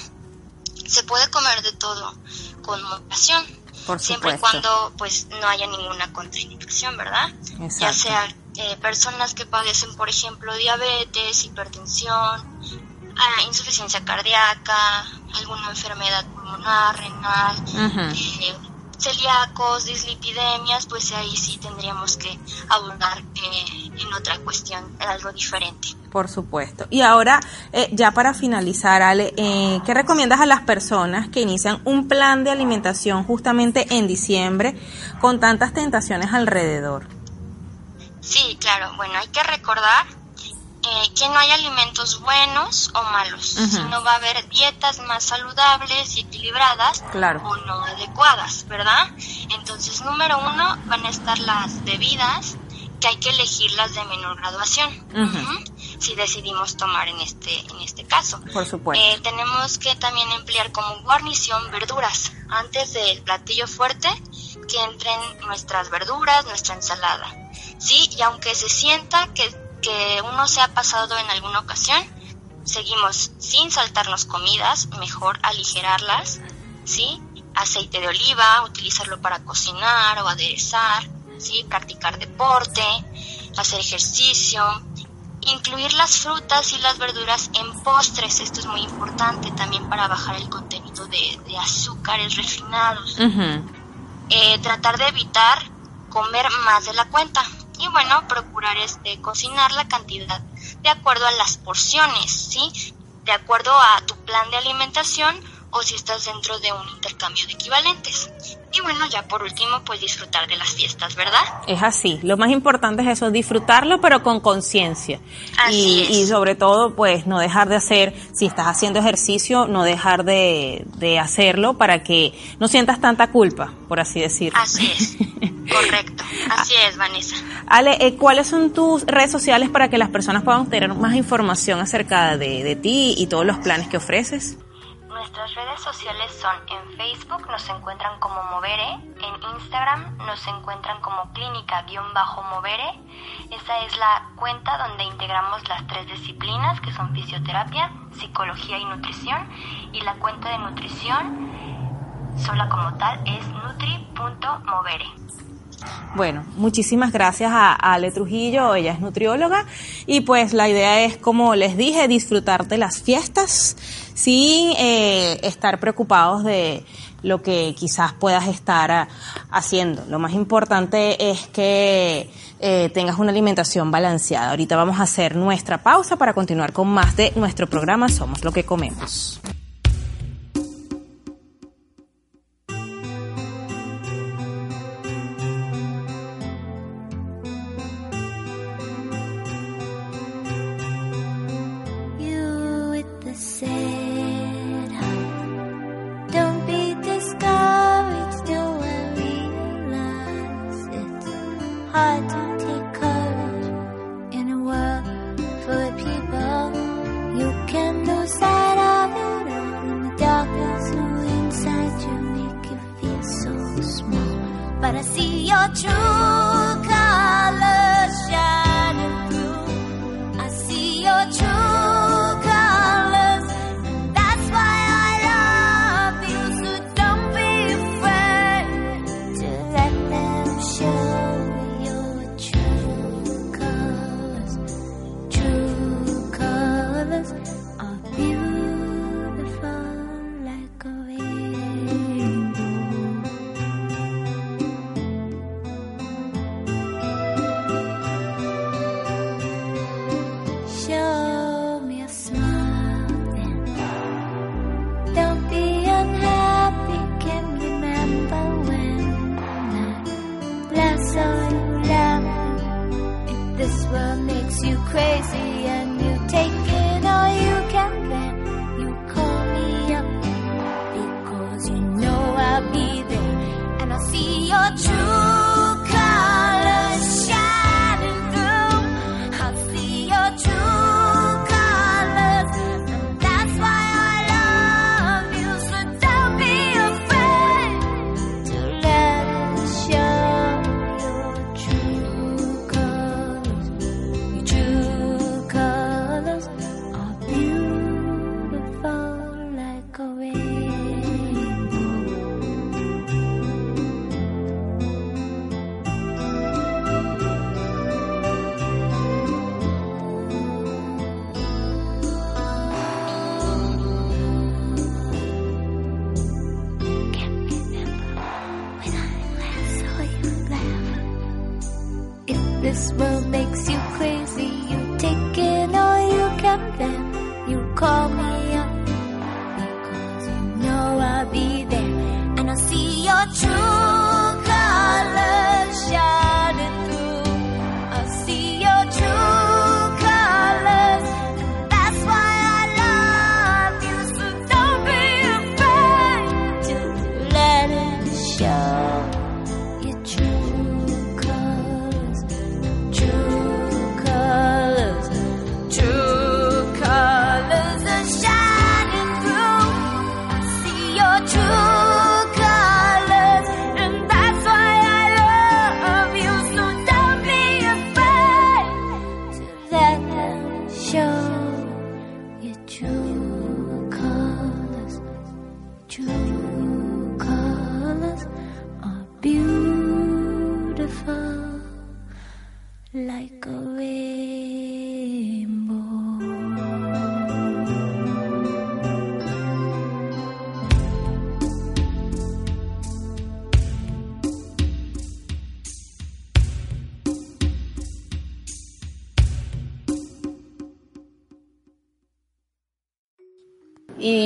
se puede comer de todo con moderación. Por Siempre y cuando pues no haya ninguna contraindicación, ¿verdad? Ya sea eh, personas que padecen, por ejemplo, diabetes, hipertensión, ah, insuficiencia cardíaca, alguna enfermedad pulmonar, renal, eh, celíacos, dislipidemias, pues ahí sí tendríamos que abundar eh, en otra cuestión, algo diferente. Por supuesto. Y ahora, eh, ya para finalizar, Ale, eh, ¿qué recomiendas a las personas que inician un plan de alimentación justamente en diciembre con tantas tentaciones alrededor? Sí, claro. Bueno, hay que recordar eh, que no hay alimentos buenos o malos, sino va a haber dietas más saludables y equilibradas Claro. o no adecuadas, ¿verdad? Entonces, número uno van a estar las bebidas que hay que elegirlas de menor graduación. Si decidimos tomar en este en este caso. Por supuesto. Eh, tenemos que también emplear como guarnición verduras antes del platillo fuerte que entren nuestras verduras, nuestra ensalada. Sí, y aunque se sienta que, que uno se ha pasado en alguna ocasión, seguimos sin saltarnos comidas, mejor aligerarlas, ¿sí? Aceite de oliva, utilizarlo para cocinar o aderezar, ¿sí? Practicar deporte, hacer ejercicio, incluir las frutas y las verduras en postres, esto es muy importante también para bajar el contenido de, de azúcares refinados eh, tratar de evitar comer más de la cuenta y bueno procurar este cocinar la cantidad de acuerdo a las porciones sí de acuerdo a tu plan de alimentación o si estás dentro de un intercambio de equivalentes y bueno ya por último pues disfrutar de las fiestas verdad Es así. Lo más importante es eso, disfrutarlo, pero con conciencia. Así Y, es. y sobre todo, pues, no dejar de hacer, si estás haciendo ejercicio, no dejar de, de hacerlo para que no sientas tanta culpa, por así decirlo. así es correcto así es Vanessa Ale, eh, ¿cuáles son tus redes sociales para que las personas puedan tener más información acerca de, de ti y todos los planes que ofreces? Nuestras redes sociales son en Facebook nos encuentran como Movere, en Instagram nos encuentran como clínica-movere. Esa es la cuenta donde integramos las tres disciplinas que son fisioterapia, psicología y nutrición. Y la cuenta de nutrición sola como tal es nutri.movere. Bueno, muchísimas gracias a, Ale Trujillo, ella es nutrióloga y pues la idea es, como les dije, disfrutar de las fiestas sin eh, estar preocupados de lo que quizás puedas estar ah, haciendo. Lo más importante es que eh, tengas una alimentación balanceada. Ahorita vamos a hacer nuestra pausa para continuar con más de nuestro programa Somos lo que comemos. wanna see your truth.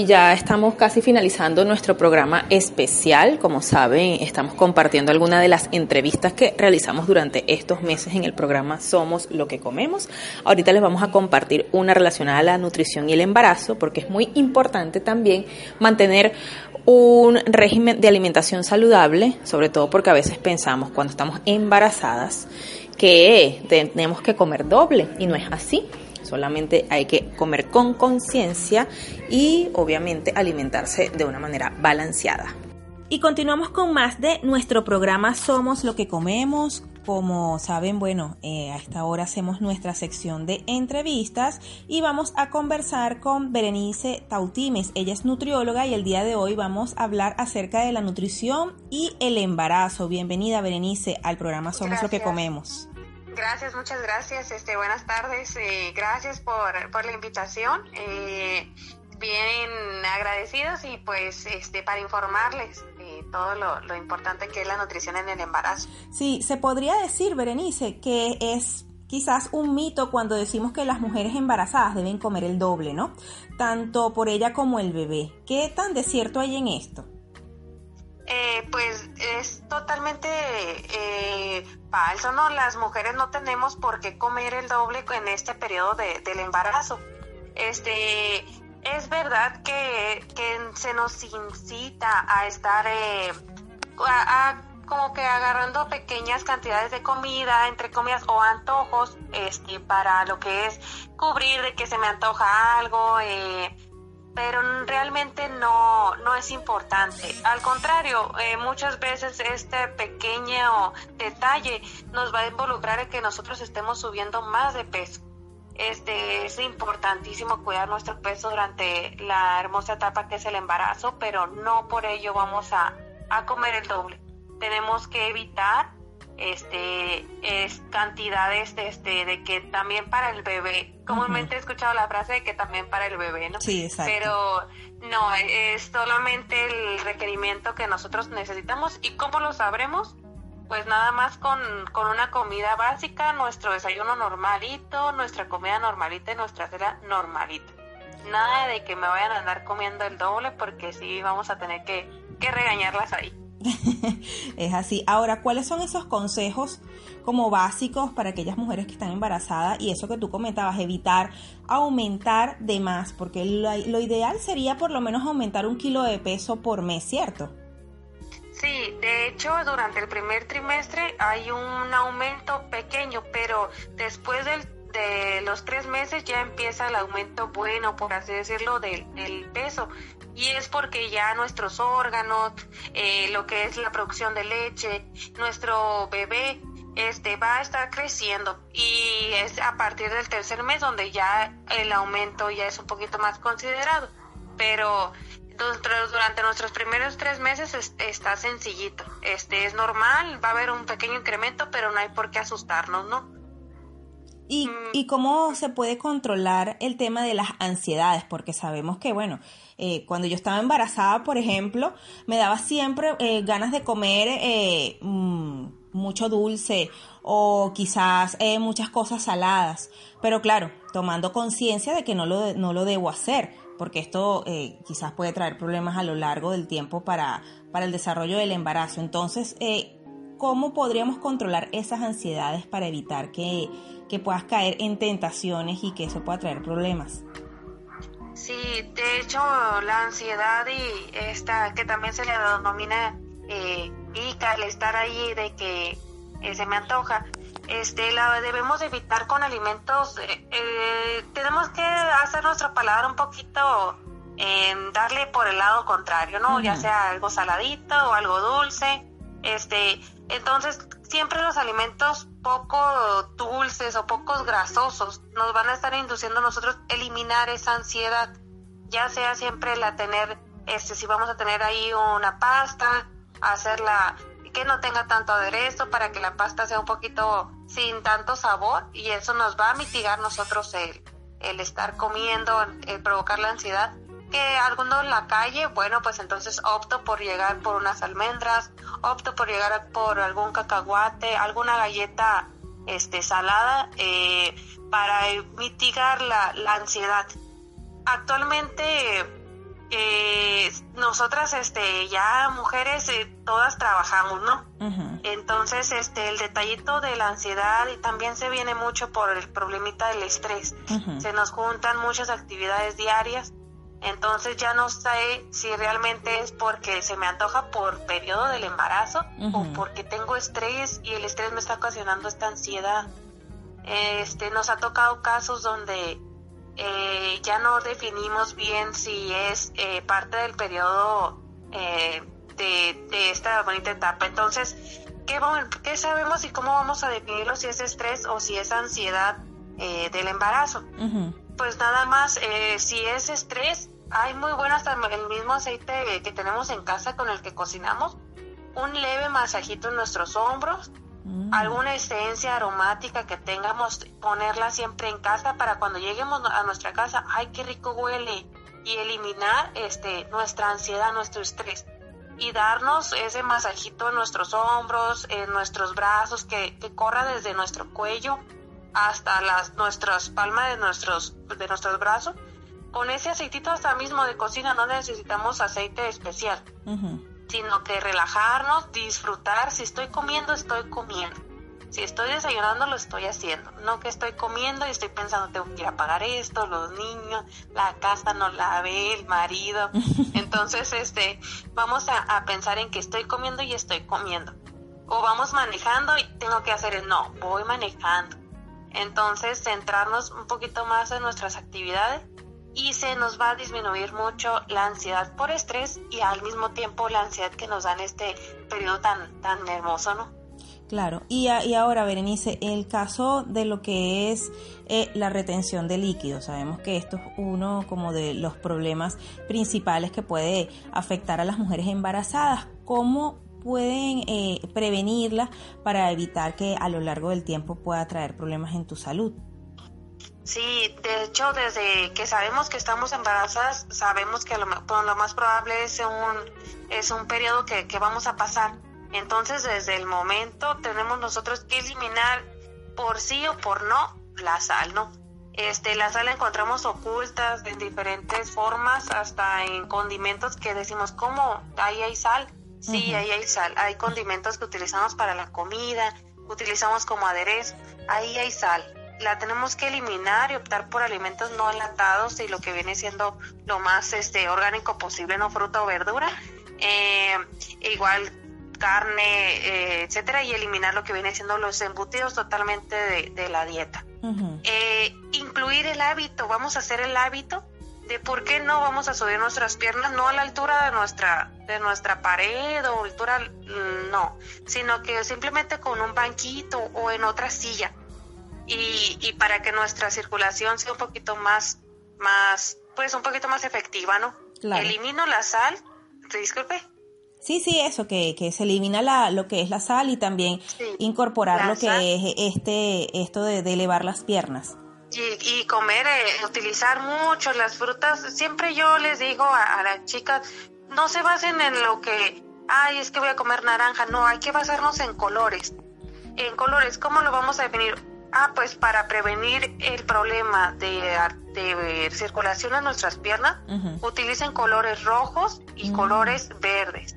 Ya estamos casi finalizando nuestro programa especial. Como saben, estamos compartiendo algunas de las entrevistas que realizamos durante estos meses en el programa Somos lo que comemos. Ahorita les vamos a compartir una relacionada a la nutrición y el embarazo, porque es muy importante también mantener un régimen de alimentación saludable, sobre todo porque a veces pensamos cuando estamos embarazadas que tenemos que comer doble y no es así. Solamente hay que comer con conciencia y obviamente alimentarse de una manera balanceada. Y continuamos con más de nuestro programa Somos lo que comemos. Como saben, bueno, eh, a esta hora hacemos nuestra sección de entrevistas y vamos a conversar con Berenice Tautimes. Ella es nutrióloga y el día de hoy vamos a hablar acerca de la nutrición y el embarazo. Bienvenida, Berenice, al programa Somos lo que comemos. Gracias, muchas gracias. Este, buenas tardes. eh, gracias por, por la invitación. eh, bien agradecidos y pues este para informarles eh, todo lo, lo importante que es la nutrición en el embarazo. Sí, se podría decir, Berenice, que es quizás un mito cuando decimos que las mujeres embarazadas deben comer el doble, ¿no? Tanto por ella como el bebé. ¿Qué tan de cierto hay en esto? Eh, pues es totalmente eh, falso, ¿no? Las mujeres no tenemos por qué comer el doble en este periodo de- del embarazo. Este, es verdad que, que se nos incita a estar eh, a- a como que agarrando pequeñas cantidades de comida, entre comillas, o antojos, este, para lo que es cubrir de que se me antoja algo, eh, pero realmente no, no es importante. Al contrario, eh, muchas veces este pequeño detalle nos va a involucrar en que nosotros estemos subiendo más de peso. Este es importantísimo cuidar nuestro peso durante la hermosa etapa que es el embarazo, pero no por ello vamos a, a comer el doble. Tenemos que evitar este es cantidades de este de que también para el bebé comúnmente he escuchado la frase de que también para el bebé no Sí, exacto. pero no es solamente el requerimiento que nosotros necesitamos y cómo lo sabremos pues nada más con, con una comida básica nuestro desayuno normalito nuestra comida normalita y nuestra cena normalita. Nada de que me vayan a andar comiendo el doble porque sí vamos a tener que, que regañarlas ahí Es así. Ahora, ¿cuáles son esos consejos como básicos para aquellas mujeres que están embarazadas? Y eso que tú comentabas, evitar aumentar de más, porque lo, ideal sería por lo menos aumentar un kilo de peso por mes, ¿cierto? Sí, de hecho, durante el primer trimestre hay un aumento pequeño, pero después del- de los tres meses ya empieza el aumento bueno, por así decirlo, del peso. Y es porque ya nuestros órganos, eh, lo que es la producción de leche, nuestro bebé, este va a estar creciendo y es a partir del tercer mes donde ya el aumento ya es un poquito más considerado. Pero Dur- durante nuestros primeros tres meses es- está sencillito. Este es normal, va a haber un pequeño incremento, pero no hay por qué asustarnos, ¿no? ¿Y, ¿Y cómo se puede controlar el tema de las ansiedades? Porque sabemos que, bueno, eh, cuando yo estaba embarazada, por ejemplo, me daba siempre eh, ganas de comer eh, mm, mucho dulce o quizás eh, muchas cosas saladas. Pero claro, tomando conciencia de que no lo, no lo debo hacer, porque esto eh, quizás puede traer problemas a lo largo del tiempo para, para el desarrollo del embarazo. Entonces, eh, ¿cómo podríamos controlar esas ansiedades para evitar que, que puedas caer en tentaciones y que eso pueda traer problemas? Sí, de hecho la ansiedad y esta que también se le denomina eh, pica, el estar ahí de que eh, se me antoja, este la debemos evitar con alimentos. eh, eh, tenemos que hacer nuestro paladar un poquito, eh, darle por el lado contrario, ¿no? Ya sea algo saladito o algo dulce. Este, entonces siempre los alimentos poco dulces o pocos grasosos nos van a estar induciendo a nosotros eliminar esa ansiedad, ya sea siempre la tener, este, si vamos a tener ahí una pasta, hacerla que no tenga tanto aderezo para que la pasta sea un poquito sin tanto sabor y eso nos va a mitigar nosotros el, el estar comiendo, el provocar la ansiedad que alguno en la calle, bueno, pues entonces opto por llegar por unas almendras, opto por llegar por algún cacahuate, alguna galleta este salada eh, para eh, mitigar la, la ansiedad. Actualmente eh, nosotras este ya mujeres eh, todas trabajamos, ¿no? Entonces, este, el detallito de la ansiedad y también se viene mucho por el problemita del estrés. Se nos juntan muchas actividades diarias, entonces ya no sé si realmente es porque se me antoja por periodo del embarazo o porque tengo estrés y el estrés me está ocasionando esta ansiedad. Este, nos ha tocado casos donde eh, ya no definimos bien si es eh, parte del periodo eh, de, de esta bonita etapa. Entonces, ¿qué, qué sabemos y cómo vamos a definirlo si es estrés o si es ansiedad del embarazo? Pues nada más, eh, si es estrés, hay muy bueno hasta el mismo aceite que tenemos en casa con el que cocinamos, un leve masajito en nuestros hombros, Mm. alguna esencia aromática que tengamos, ponerla siempre en casa para cuando lleguemos a nuestra casa, ay, qué rico huele, y eliminar este, nuestra ansiedad, nuestro estrés. Y darnos ese masajito en nuestros hombros, en nuestros brazos, que, que corra desde nuestro cuello hasta las nuestras palmas de nuestros, de nuestros brazos. Con ese aceitito hasta mismo de cocina no necesitamos aceite especial sino que relajarnos, disfrutar. Si estoy comiendo, estoy comiendo. Si estoy desayunando, lo estoy haciendo. No que estoy comiendo y estoy pensando, tengo que ir a pagar esto, los niños, la casa no la ve, el marido. Entonces, este, vamos a, a pensar en que estoy comiendo y estoy comiendo. O vamos manejando y tengo que hacer el no, voy manejando. Entonces, centrarnos un poquito más en nuestras actividades y se nos va a disminuir mucho la ansiedad por estrés y al mismo tiempo la ansiedad que nos da en este periodo tan, tan hermoso, ¿no? Claro, y, a- y ahora, Berenice, el caso de lo que es eh, la retención de líquidos, sabemos que esto es uno como de los problemas principales que puede afectar a las mujeres embarazadas. ¿Cómo pueden eh, prevenirla para evitar que a lo largo del tiempo pueda traer problemas en tu salud? Sí, de hecho, desde que sabemos que estamos embarazadas, sabemos que lo, pues, lo más probable es un, es un periodo que, que vamos a pasar. Entonces, desde el momento tenemos nosotros que eliminar por sí o por no la sal, ¿no? Este, la sal la encontramos ocultas en diferentes formas, hasta en condimentos que decimos, ¿cómo? Ahí hay sal. Sí, ahí hay sal. Hay condimentos que utilizamos para la comida, utilizamos como aderezo. Ahí hay sal. La tenemos que eliminar y optar por alimentos no enlatados y lo que viene siendo lo más este orgánico posible, no fruta o verdura. Eh, igual carne, eh, etcétera, y eliminar lo que viene siendo los embutidos totalmente de, de la dieta. Eh, incluir el hábito, vamos a hacer el hábito de por qué no vamos a subir nuestras piernas, no a la altura de nuestra, de nuestra pared o altura, mm, no, sino que simplemente con un banquito o en otra silla. Y, y para que nuestra circulación sea un poquito más, más, pues un poquito más efectiva, ¿no? Claro. Elimino la sal, disculpe. Sí, sí, eso, que, que se elimina la, lo que es la sal y también Sí, incorporar lo que sal. es este, esto de, de elevar las piernas. Y, y comer, eh, utilizar mucho las frutas. Siempre yo les digo a, a las chicas, no se basen en lo que ay, es que voy a comer naranja. No, hay que basarnos en colores. En colores, ¿cómo lo vamos a definir? Ah, pues para prevenir el problema de, de circulación en nuestras piernas, utilicen colores rojos y colores verdes.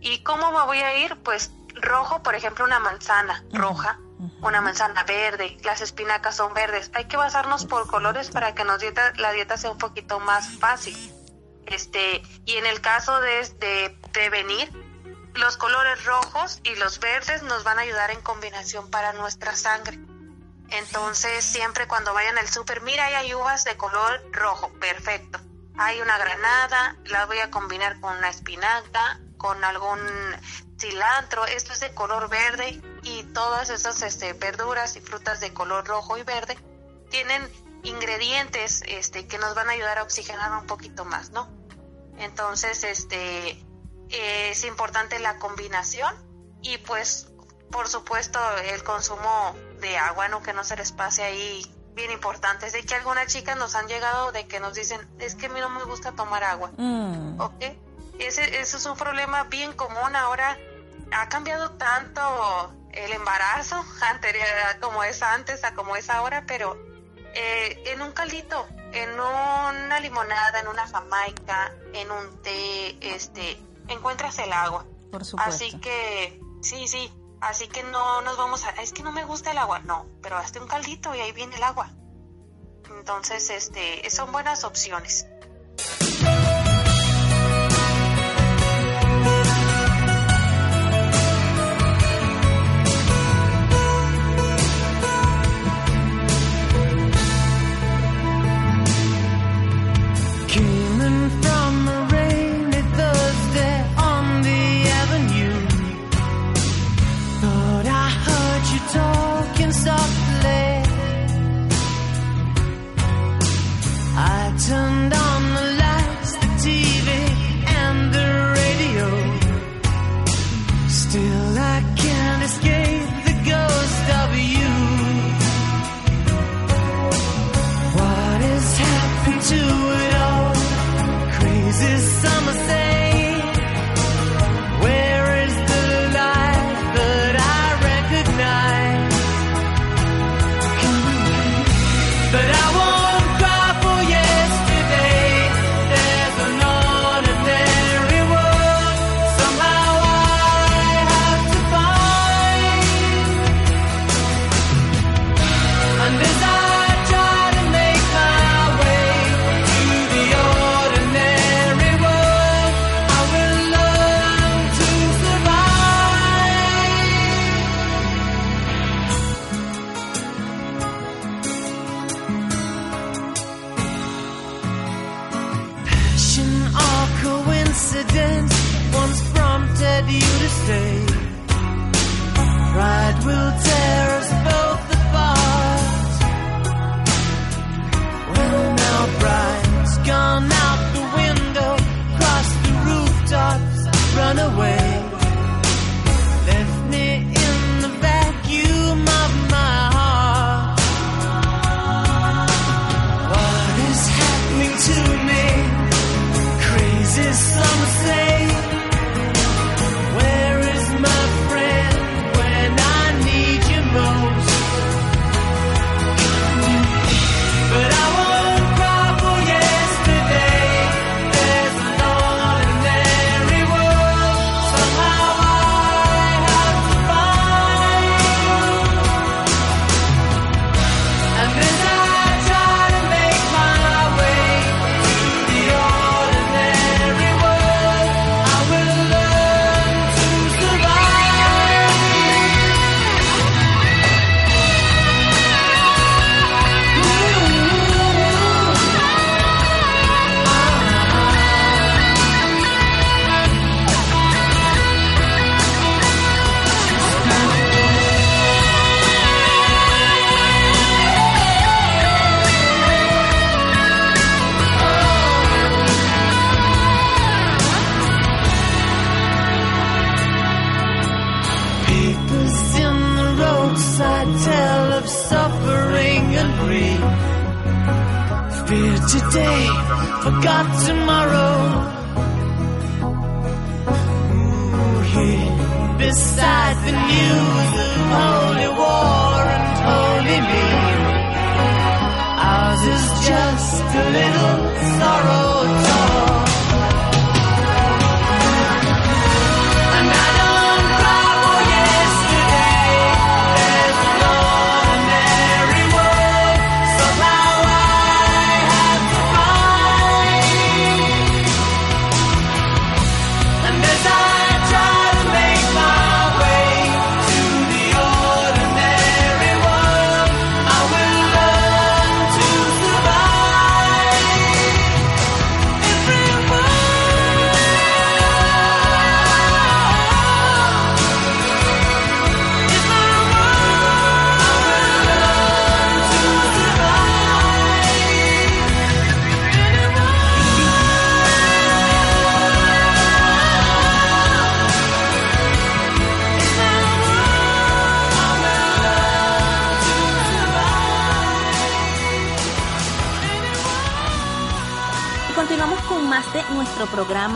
¿Y cómo me voy a ir? Pues rojo, por ejemplo, una manzana roja, una manzana verde, las espinacas son verdes. Hay que basarnos por colores para que nos dieta, la dieta sea un poquito más fácil. Este, y en el caso de, prevenir, los colores rojos y los verdes nos van a ayudar en combinación para nuestra sangre. Entonces, siempre cuando vayan al súper, mira, hay uvas de color rojo, perfecto. Hay una granada, la voy a combinar con una espinaca, con algún cilantro, esto es de color verde y todas esas este, verduras y frutas de color rojo y verde tienen ingredientes este, que nos van a ayudar a oxigenar un poquito más, ¿no? Entonces, este, eh, es importante la combinación y pues, por supuesto, el consumo de agua, ¿no? Que no se les pase ahí bien importante. Es de que algunas chicas nos han llegado de que nos dicen, es que a mí no me gusta tomar agua. Mm. ¿ok? Ese, ese es un problema bien común ahora. Ha cambiado tanto el embarazo anterior a como es antes a como es ahora, pero eh, en un caldito, en una limonada, en una jamaica, en un té, este, encuentras el agua. Por supuesto. Así que, sí, sí, así que no nos vamos a, es que no me gusta el agua, no, pero hazte un caldito y ahí viene el agua. Entonces, este, son buenas opciones.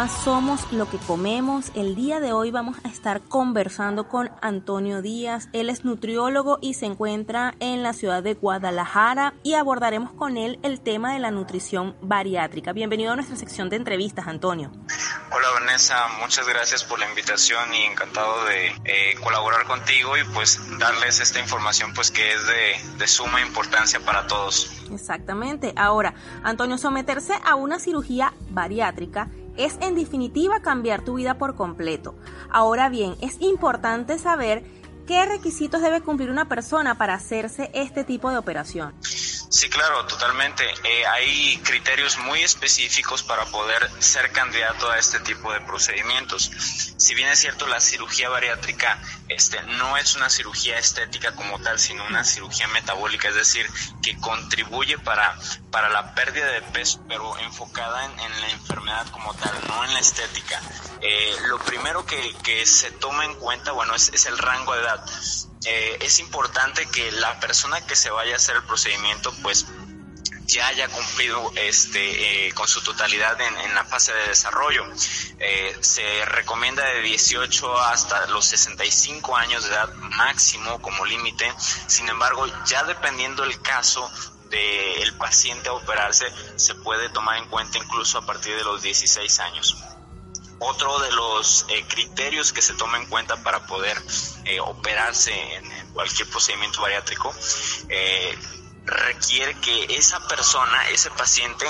Programa Somos lo que comemos. El día de hoy vamos a estar conversando con Antonio Díaz. Él es nutriólogo y se encuentra en la ciudad de Guadalajara y abordaremos con él el tema de la nutrición bariátrica. Bienvenido a nuestra sección de entrevistas, Antonio. Hola Vanessa, muchas gracias por la invitación y encantado de eh, colaborar contigo y pues darles esta información pues que es de, de suma importancia para todos. Exactamente. Ahora, Antonio, someterse a una cirugía bariátrica es en definitiva cambiar tu vida por completo. Ahora bien, es importante saber qué requisitos debe cumplir una persona para hacerse este tipo de operación. Sí, claro, totalmente. Eh, hay criterios muy específicos para poder ser candidato a este tipo de procedimientos. Si bien es cierto, la cirugía bariátrica este, no es una cirugía estética como tal, sino una cirugía metabólica, es decir, que contribuye para, para la pérdida de peso, pero enfocada en, la enfermedad como tal, no en la estética. Eh, lo primero que, se toma en cuenta, bueno, es el rango de edad. Eh, es importante que la persona que se vaya a hacer el procedimiento pues ya haya cumplido este eh, con su totalidad en, la fase de desarrollo. Eh, se recomienda de 18 hasta los 65 años de edad máximo como límite. Sin embargo, ya dependiendo el caso del paciente a operarse, se puede tomar en cuenta incluso a partir de los 16 años. Otro de los eh, criterios que se toma en cuenta para poder eh, operarse en, en, cualquier procedimiento bariátrico eh, requiere que esa persona, ese paciente,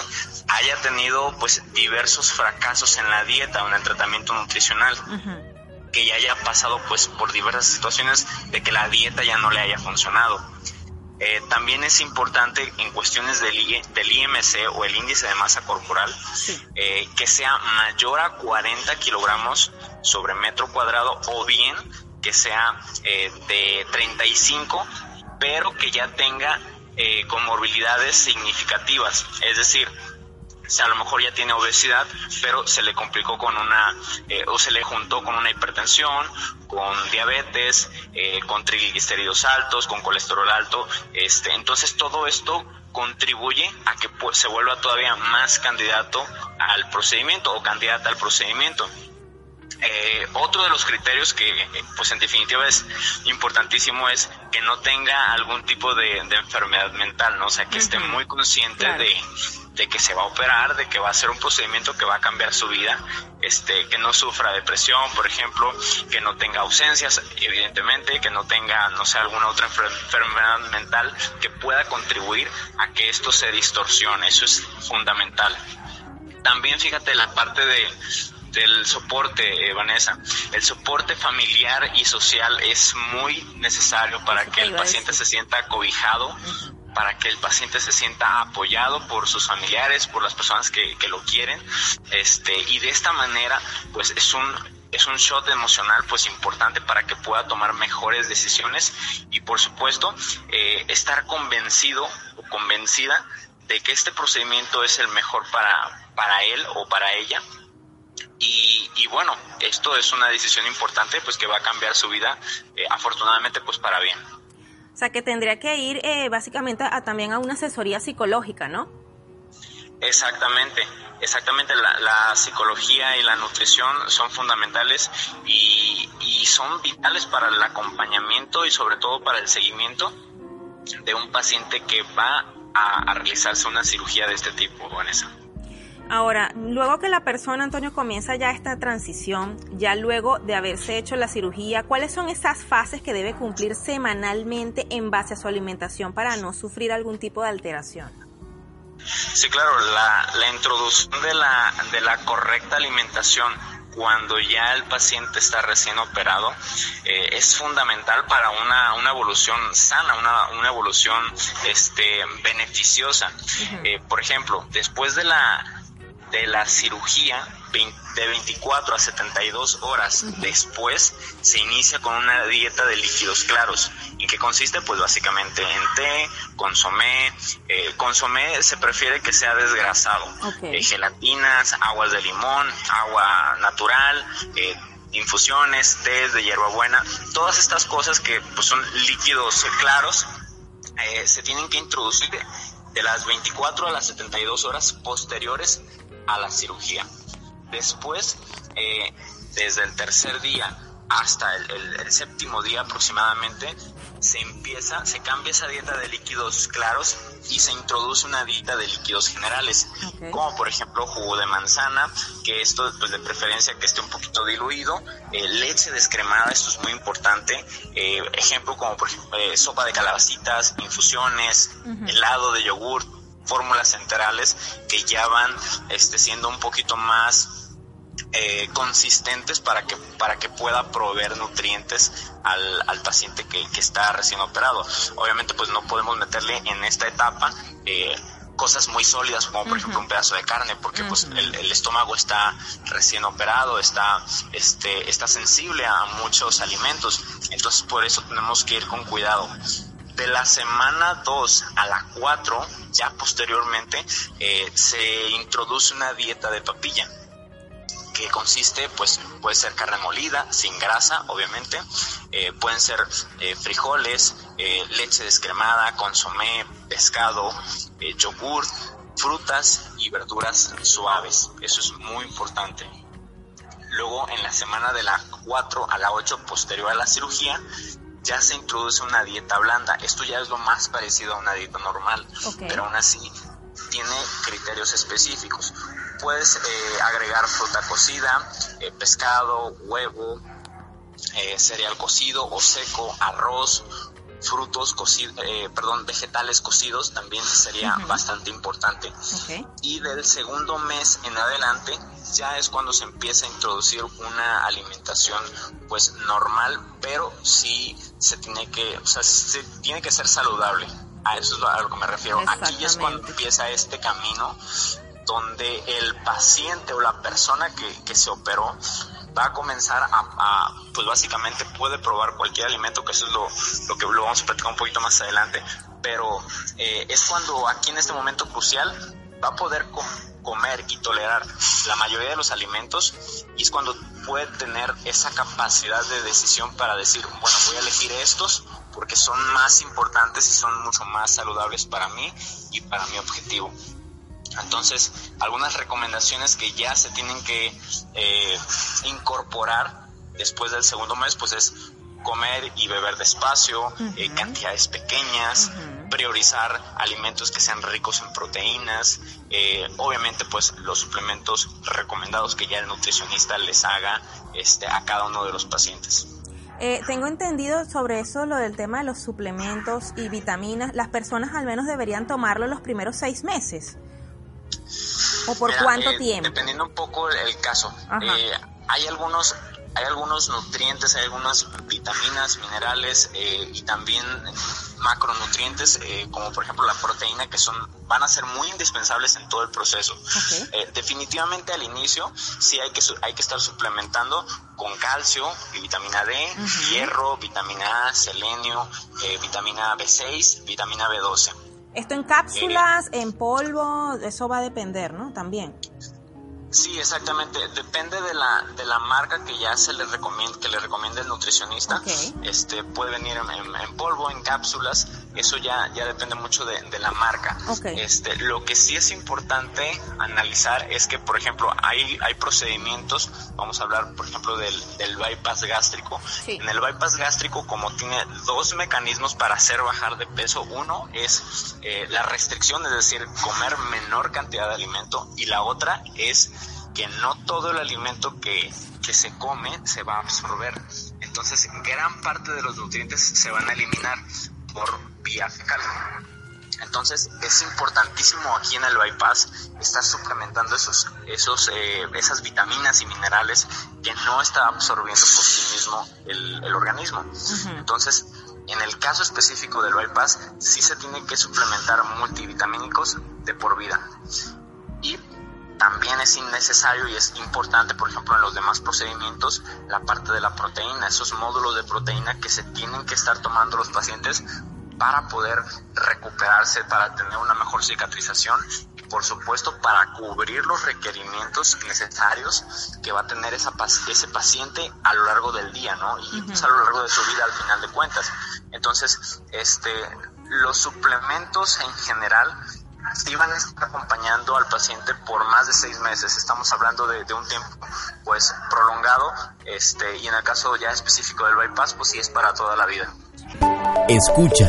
haya tenido pues diversos fracasos en la dieta o en el tratamiento nutricional. Uh -huh. que ya haya pasado pues por diversas situaciones de que la dieta ya no le haya funcionado. Eh, también es importante en cuestiones del, del, IMC o el índice de masa corporal sí. eh, que sea mayor a 40 kilogramos sobre metro cuadrado o bien que sea eh, de 35 pero que ya tenga eh, comorbilidades significativas, es decir, a lo mejor ya tiene obesidad, pero se le complicó con una, eh, o se le juntó con una hipertensión, con diabetes, eh, con triglicéridos altos, con colesterol alto. Este, entonces todo esto contribuye a que pues, se vuelva todavía más candidato al procedimiento o candidata al procedimiento. Eh, otro de los criterios que, pues en definitiva es importantísimo es que no tenga algún tipo de, de enfermedad mental, ¿no? O sea, que uh -huh. esté muy consciente claro. de, de, que se va a operar, de que va a ser un procedimiento que va a cambiar su vida, este, que no sufra depresión, por ejemplo, que no tenga ausencias, evidentemente, que no tenga, no sé, alguna otra enfermedad mental que pueda contribuir a que esto se distorsione. Eso es fundamental. También fíjate la parte de del soporte, eh, Vanessa. El soporte familiar y social es muy necesario para que el paciente se sienta cobijado. Para que el paciente se sienta apoyado por sus familiares, por las personas que, que lo quieren, este, y de esta manera, pues es un es un shot emocional pues importante para que pueda tomar mejores decisiones y por supuesto eh, estar convencido o convencida de que este procedimiento es el mejor para, para él o para ella y, y, bueno, esto es una decisión importante pues que va a cambiar su vida eh, afortunadamente pues para bien. Sea que tendría que ir eh, básicamente a, también a una asesoría psicológica, ¿no? Exactamente, exactamente. La, psicología y la nutrición son fundamentales y, son vitales para el acompañamiento y sobre todo para el seguimiento de un paciente que va a realizarse una cirugía de este tipo, Vanessa. Ahora, luego que la persona, Antonio, comienza ya esta transición, ya luego de haberse hecho la cirugía, ¿cuáles son esas fases que debe cumplir semanalmente en base a su alimentación para no sufrir algún tipo de alteración? Sí, claro, la, la introducción de la, de la correcta alimentación cuando ya el paciente está recién operado eh, es fundamental para una, una evolución sana, una, una evolución este, beneficiosa. Eh, por ejemplo, después de la, de la cirugía, de 24 a 72 horas después, se inicia con una dieta de líquidos claros. ¿En qué consiste? Pues básicamente en té, consomé. Eh, consomé se prefiere que sea desgrasado. Eh, gelatinas, aguas de limón, agua natural, eh, infusiones, té de hierbabuena. Todas estas cosas que pues, son líquidos claros eh, se tienen que introducir de las 24 a las 72 horas posteriores a la cirugía. Después, eh, desde el tercer día hasta el, el- el séptimo día aproximadamente, se empieza, se cambia esa dieta de líquidos claros y se introduce una dieta de líquidos generales, como por ejemplo jugo de manzana, que esto pues de preferencia que esté un poquito diluido, eh, leche descremada, esto es muy importante, eh, ejemplo como por ejemplo eh, sopa de calabacitas, infusiones, helado de yogur, fórmulas enterales que ya van este, siendo un poquito más eh, consistentes para que para que pueda proveer nutrientes al, al paciente que, que está recién operado. Obviamente pues no podemos meterle en esta etapa eh, cosas muy sólidas como por ejemplo un pedazo de carne porque pues el, el estómago está recién operado, está este está sensible a muchos alimentos, entonces por eso tenemos que ir con cuidado de la semana 2 a la 4, ya posteriormente, eh, se introduce una dieta de papilla que consiste, pues, puede ser carne molida, sin grasa, obviamente, eh, pueden ser eh, frijoles, leche descremada, consomé, pescado, yogur, frutas y verduras suaves. Eso es muy importante. Luego, en la semana de la 4 a la 8 posterior a la cirugía, ya se introduce una dieta blanda. Esto ya es lo más parecido a una dieta normal, pero aún así tiene criterios específicos. Puedes eh, agregar fruta cocida, eh, pescado, huevo, eh, cereal cocido o seco, arroz, frutos cocidos, perdón, vegetales cocidos también sería bastante importante. Y del segundo mes en adelante ya es cuando se empieza a introducir una alimentación pues normal, pero sí se tiene que, o sea, se tiene que ser saludable. A eso es a lo que me refiero. Aquí es cuando empieza este camino donde el paciente o la persona que, que se operó va a comenzar a, a, pues básicamente puede probar cualquier alimento, que eso es lo, lo que lo vamos a platicar un poquito más adelante, pero eh, es cuando aquí en este momento crucial va a poder com- comer y tolerar la mayoría de los alimentos y es cuando puede tener esa capacidad de decisión para decir, bueno, voy a elegir estos porque son más importantes y son mucho más saludables para mí y para mi objetivo. Entonces, algunas recomendaciones que ya se tienen que eh, incorporar después del segundo mes, pues es comer y beber despacio, eh, cantidades pequeñas, priorizar alimentos que sean ricos en proteínas, eh, obviamente pues los suplementos recomendados que ya el nutricionista les haga este, a cada uno de los pacientes. Eh, tengo entendido sobre eso, lo del tema de los suplementos y vitaminas. Las personas al menos deberían tomarlo los primeros seis meses. ¿O por Mira, cuánto eh, tiempo? Dependiendo un poco el caso. Eh, hay algunos hay algunos nutrientes, hay algunas vitaminas, minerales eh, y también macronutrientes, eh, como por ejemplo la proteína, que son van a ser muy indispensables en todo el proceso. Eh, definitivamente al inicio sí hay que hay que estar suplementando con calcio y vitamina D, hierro, vitamina A, selenio, vitamina B6, vitamina B12. Esto en cápsulas, en polvo, eso va a depender, ¿no? También. Sí, exactamente. Depende de la, de la marca que ya se le recomienda, que le recomienda el nutricionista. Este puede venir en, en- en polvo, en cápsulas. Eso ya, ya depende mucho de, de la marca. Ok. Este, lo que sí es importante analizar es que, por ejemplo, hay, hay procedimientos, vamos a hablar, por ejemplo, del, del bypass gástrico. Sí. En el bypass gástrico, como tiene dos mecanismos para hacer bajar de peso, uno es eh, la restricción, es decir, comer menor cantidad de alimento, y la otra es que no todo el alimento que, que se come se va a absorber. Entonces, gran parte de los nutrientes se van a eliminar por vía fecal. Entonces es importantísimo aquí en el bypass estar suplementando esos, esos, eh, esas vitaminas y minerales que no está absorbiendo por sí mismo el, el organismo. Entonces, en el caso específico del bypass, sí se tiene que suplementar multivitamínicos de por vida. Y también es innecesario y es importante, por ejemplo, en los demás procedimientos, la parte de la proteína, esos módulos de proteína que se tienen que estar tomando los pacientes para poder recuperarse, para tener una mejor cicatrización y por supuesto para cubrir los requerimientos necesarios que va a tener esa, ese paciente a lo largo del día, ¿no? Y pues, a lo largo de su vida al final de cuentas. Entonces, este, los suplementos en general sí van a estar acompañando al paciente por más de seis meses. Estamos hablando de, de un tiempo pues prolongado, este, y en el caso ya específico del bypass, pues sí es para toda la vida. Escucha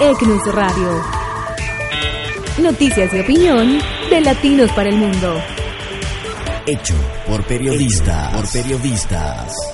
ECNUS Radio. Noticias y opinión de Latinos para el Mundo. hecho por periodistas. Por periodistas.